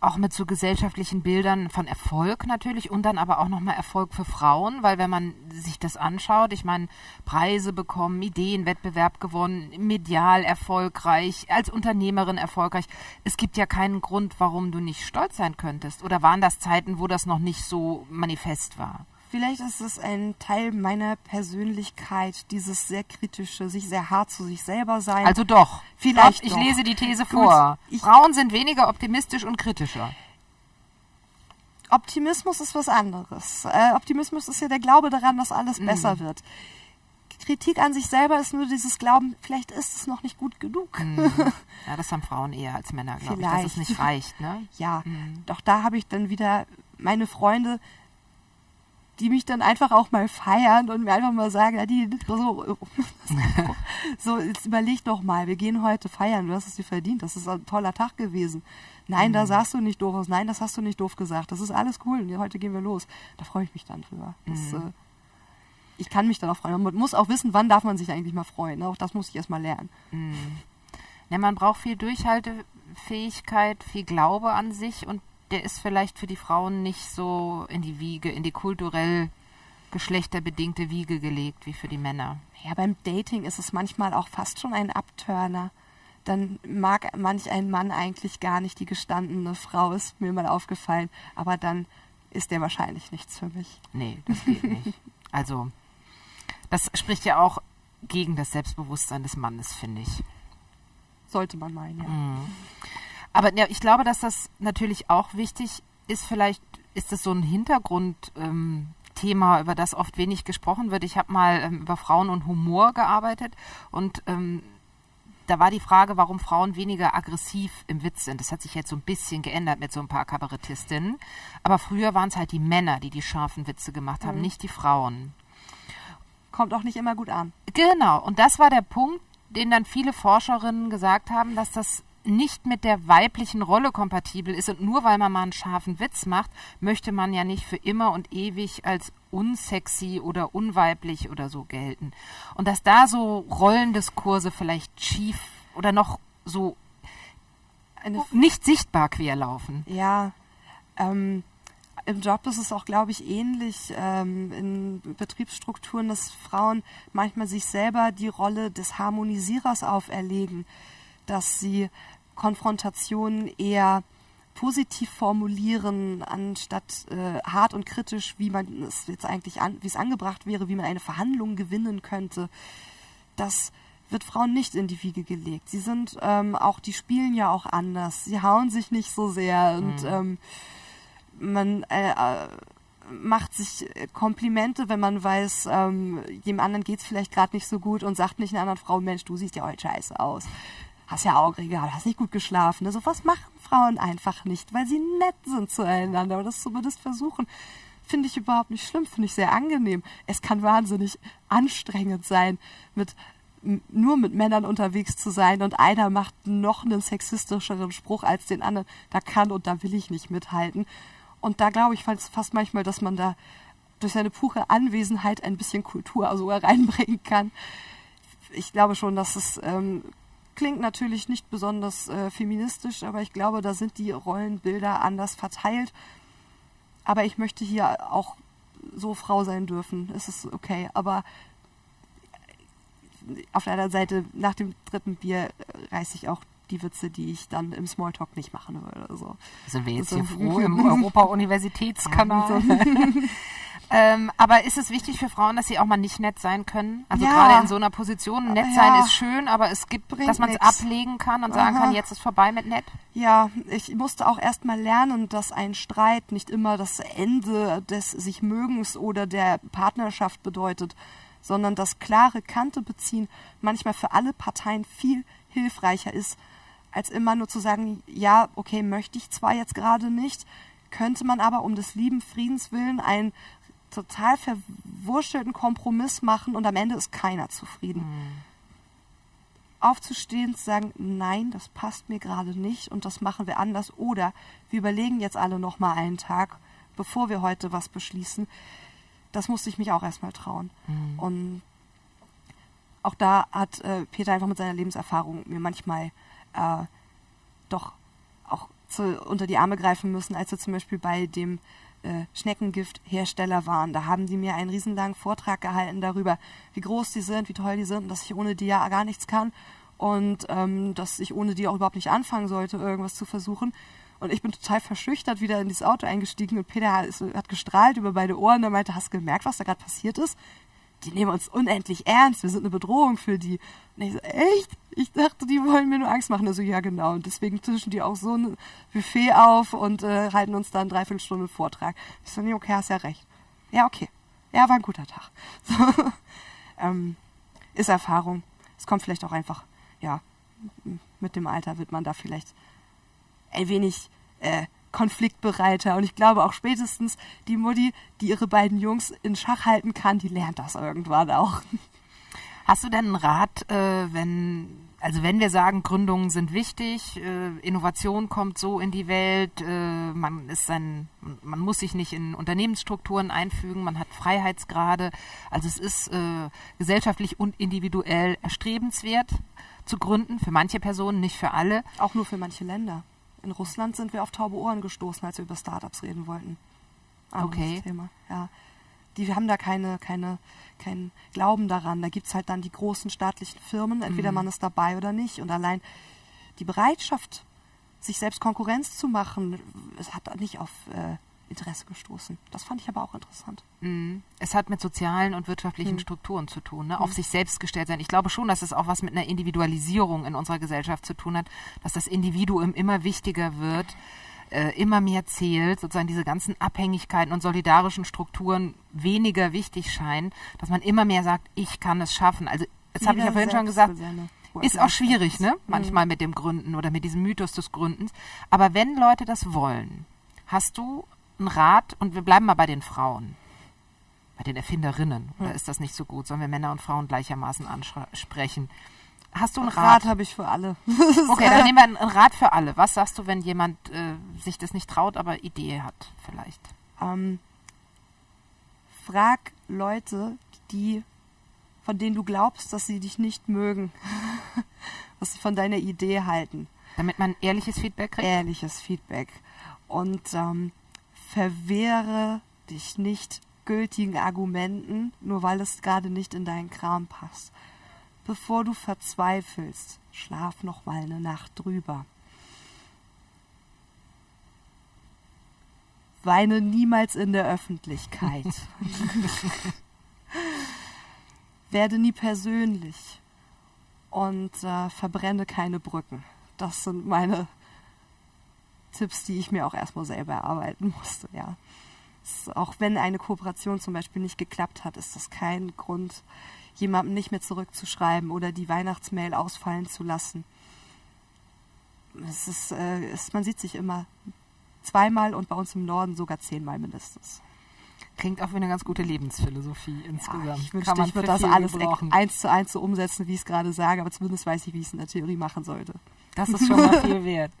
auch mit so gesellschaftlichen Bildern von Erfolg natürlich und dann aber auch nochmal Erfolg für Frauen, weil wenn man sich das anschaut, ich meine, Preise bekommen, Ideenwettbewerb gewonnen, medial erfolgreich, als Unternehmerin erfolgreich. Es gibt ja keinen Grund, warum du nicht stolz sein könntest. Oder waren das Zeiten, wo das noch nicht so manifest war? Vielleicht ist es ein Teil meiner Persönlichkeit, dieses sehr kritische, sich sehr hart zu sich selber sein. Also doch. Vielleicht Ich doch. lese die These Gut, vor. Frauen sind weniger optimistisch und kritischer. Optimismus ist was anderes. Äh, Optimismus ist ja der Glaube daran, dass alles Mhm. besser wird. Kritik an sich selber ist nur dieses Glauben, vielleicht ist es noch nicht gut genug. [LAUGHS] Ja, das haben Frauen eher als Männer, glaube ich, dass es nicht reicht. Ne? Ja, doch da habe ich dann wieder meine Freunde, die mich dann einfach auch mal feiern und mir einfach mal sagen, Nadine, so, [LAUGHS] so jetzt überleg doch mal, wir gehen heute feiern, du hast es dir verdient, das ist ein toller Tag gewesen. Nein, da sahst du nicht doof aus, nein, das hast du nicht doof gesagt, das ist alles cool und heute gehen wir los. Da freue ich mich dann drüber. Das, äh, ich kann mich dann auch freuen. Man muss auch wissen, wann darf man sich eigentlich mal freuen. Auch das muss ich erst mal lernen. Ja, man braucht viel Durchhaltefähigkeit, viel Glaube an sich und der ist vielleicht für die Frauen nicht so in die Wiege, in die kulturell geschlechterbedingte Wiege gelegt wie für die Männer. Ja, beim Dating ist es manchmal auch fast schon ein Abturner. Dann mag manch ein Mann eigentlich gar nicht die gestandene Frau, ist mir mal aufgefallen. Aber dann ist der wahrscheinlich nichts für mich. Nee, das geht nicht. Also, das spricht ja auch gegen das Selbstbewusstsein des Mannes, finde ich. Sollte man meinen, ja. Aber ja, ich glaube, dass das natürlich auch wichtig ist. Vielleicht ist das so ein Hintergrundthema, ähm, über das oft wenig gesprochen wird. Ich habe mal ähm, über Frauen und Humor gearbeitet und ähm, da war die Frage, warum Frauen weniger aggressiv im Witz sind. Das hat sich jetzt so ein bisschen geändert mit so ein paar Kabarettistinnen. Aber früher waren es halt die Männer, die die scharfen Witze gemacht haben, nicht die Frauen. Kommt auch nicht immer gut an. Genau, und das war der Punkt, den dann viele Forscherinnen gesagt haben, dass das nicht mit der weiblichen Rolle kompatibel ist und nur weil man mal einen scharfen Witz macht, möchte man ja nicht für immer und ewig als unsexy oder unweiblich oder so gelten. Und dass da so Rollendiskurse vielleicht schief oder noch so nicht sichtbar querlaufen. Ja, ähm, im Job ist es auch, glaube ich, ähnlich ähm, in Betriebsstrukturen, dass Frauen manchmal sich selber die Rolle des Harmonisierers auferlegen, dass sie Konfrontationen eher positiv formulieren, anstatt äh, hart und kritisch, wie man es jetzt eigentlich an, wie es angebracht wäre, wie man eine Verhandlung gewinnen könnte. Das wird Frauen nicht in die Wiege gelegt. Sie sind ähm, auch, die spielen ja auch anders. Sie hauen sich nicht so sehr und ähm, man äh, äh, macht sich Komplimente, wenn man weiß, ähm, dem anderen geht's vielleicht gerade nicht so gut und sagt nicht einer anderen Frau, Mensch, du siehst ja heute scheiße aus. Hast ja Augenringe, hast nicht gut geschlafen. Also was machen Frauen einfach nicht, weil sie nett sind zueinander. Das zumindest versuchen, finde ich überhaupt nicht schlimm, finde ich sehr angenehm. Es kann wahnsinnig anstrengend sein, mit nur mit Männern unterwegs zu sein und einer macht noch einen sexistischeren Spruch als den anderen. Da kann und da will ich nicht mithalten. Und da glaube ich fast manchmal, dass man da durch seine pure Anwesenheit ein bisschen Kultur sogar reinbringen kann. Ich glaube schon, dass es ähm, klingt natürlich nicht besonders äh, feministisch, aber ich glaube, da sind die Rollenbilder anders verteilt. Aber ich möchte hier auch so Frau sein dürfen. Es ist okay. Aber auf der anderen Seite, nach dem dritten Bier äh, reiße ich auch die Witze, die ich dann im Smalltalk nicht machen würde. So. Sind wir jetzt So. hier froh im [LAUGHS] Europa-Universitätskanal? [LAUGHS] [LAUGHS] ähm, aber ist es wichtig für Frauen, dass sie auch mal nicht nett sein können? Also Ja. gerade in so einer Position, nett sein Ja. ist schön, aber es gibt, Bringt dass man es ablegen kann und sagen Aha. kann, jetzt ist vorbei mit nett. Ja, ich musste auch erst mal lernen, dass ein Streit nicht immer das Ende des sich Mögens oder der Partnerschaft bedeutet, sondern dass klare Kante beziehen manchmal für alle Parteien viel hilfreicher ist, als immer nur zu sagen, ja, okay, möchte ich zwar jetzt gerade nicht, könnte man aber um des lieben Friedens willen einen total verwurschtelten Kompromiss machen und am Ende ist keiner zufrieden aufzustehen, zu sagen, nein, das passt mir gerade nicht und das machen wir anders oder wir überlegen jetzt alle noch mal einen Tag, bevor wir heute was beschließen. Das musste ich mich auch erstmal trauen. Und auch da hat äh, Peter einfach mit seiner Lebenserfahrung mir manchmal äh, doch auch zu, unter die Arme greifen müssen, als wir zum Beispiel bei dem äh, Schneckengifthersteller waren. Da haben die mir einen riesenlangen Vortrag gehalten darüber, wie groß die sind, wie toll die sind und dass ich ohne die ja gar nichts kann und ähm, dass ich ohne die auch überhaupt nicht anfangen sollte, irgendwas zu versuchen. Und ich bin total verschüchtert wieder in dieses Auto eingestiegen und Peter hat, gestrahlt über beide Ohren. Er meinte, hast du gemerkt, was da gerade passiert ist? Die nehmen uns unendlich ernst. Wir sind eine Bedrohung für die. Und ich so, echt? Ich dachte, die wollen mir nur Angst machen. Also ja, genau. Und deswegen tischen die auch so ein Buffet auf und äh, halten uns dann dreiviertel Stunde Vortrag. Ich so, nee, okay, hast ja recht. Ja, okay. Ja, war ein guter Tag. [LAUGHS] So, ähm, ist Erfahrung. Es kommt vielleicht auch einfach, ja, mit dem Alter wird man da vielleicht ein wenig äh, konfliktbereiter. Und ich glaube auch spätestens die Mutti, die ihre beiden Jungs in Schach halten kann, die lernt das irgendwann auch. [LAUGHS] Hast du denn einen Rat, äh, wenn, also wenn wir sagen, Gründungen sind wichtig, äh, Innovation kommt so in die Welt, äh, man ist ein, man muss sich nicht in Unternehmensstrukturen einfügen, man hat Freiheitsgrade, also es ist äh, gesellschaftlich und individuell erstrebenswert zu gründen, für manche Personen, nicht für alle. Auch nur für manche Länder. In Russland sind wir auf taube Ohren gestoßen, als wir über Startups reden wollten. Anderes okay. Thema. Ja. Die haben da keine, keine, keinen Glauben daran. Da gibt es halt dann die großen staatlichen Firmen, entweder mhm. man ist dabei oder nicht. Und allein die Bereitschaft, sich selbst Konkurrenz zu machen, es hat nicht auf äh, Interesse gestoßen. Das fand ich aber auch interessant. Mhm. Es hat mit sozialen und wirtschaftlichen mhm. Strukturen zu tun, ne? auf mhm. sich selbst gestellt sein. Ich glaube schon, dass es auch was mit einer Individualisierung in unserer Gesellschaft zu tun hat, dass das Individuum immer wichtiger wird, äh, immer mehr zählt, sozusagen diese ganzen Abhängigkeiten und solidarischen Strukturen weniger wichtig scheinen, dass man immer mehr sagt, ich kann es schaffen. Also, das habe ich ja vorhin schon gesagt. Ist auch schwierig, ne? Manchmal mit dem Gründen oder mit diesem Mythos des Gründens. Aber wenn Leute das wollen, hast du einen Rat, und wir bleiben mal bei den Frauen, bei den Erfinderinnen, oder ist das nicht so gut? Sollen wir Männer und Frauen gleichermaßen ansprechen? Hast du einen Rat? Rat habe ich für alle. [LAUGHS] okay, dann nehmen wir einen Rat für alle. Was sagst du, wenn jemand äh, sich das nicht traut, aber Idee hat vielleicht? Ähm, frag Leute, die von denen du glaubst, dass sie dich nicht mögen, [LAUGHS] was sie von deiner Idee halten. Damit man ehrliches Feedback kriegt? Ehrliches Feedback. Und ähm, verwehre dich nicht gültigen Argumenten, nur weil es gerade nicht in deinen Kram passt. Bevor du verzweifelst, schlaf noch mal eine Nacht drüber. Weine niemals in der Öffentlichkeit. [LAUGHS] Werde nie persönlich und äh, verbrenne keine Brücken. Das sind meine Tipps, die ich mir auch erstmal selber erarbeiten musste, ja. auch wenn eine Kooperation zum Beispiel nicht geklappt hat, ist das kein Grund, jemandem nicht mehr zurückzuschreiben oder die Weihnachtsmail ausfallen zu lassen. Es ist, äh, es, man sieht sich immer zweimal und bei uns im Norden sogar zehnmal mindestens. Klingt auch wie eine ganz gute Lebensphilosophie insgesamt. Ja, ich wünschte, ich würde das alles gebrauchen. eins zu eins so umsetzen, wie ich es gerade sage, aber zumindest weiß ich, wie ich es in der Theorie machen sollte. Das ist schon mal [LAUGHS] viel wert.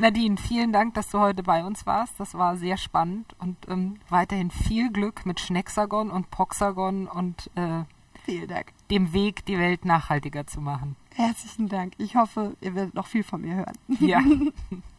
Nadine, vielen Dank, dass du heute bei uns warst. Das war sehr spannend und ähm, weiterhin viel Glück mit Schnexagon und Poxagon und äh, vielen Dank. dem Weg, die Welt nachhaltiger zu machen. Herzlichen Dank. Ich hoffe, ihr werdet noch viel von mir hören. Ja. [LAUGHS]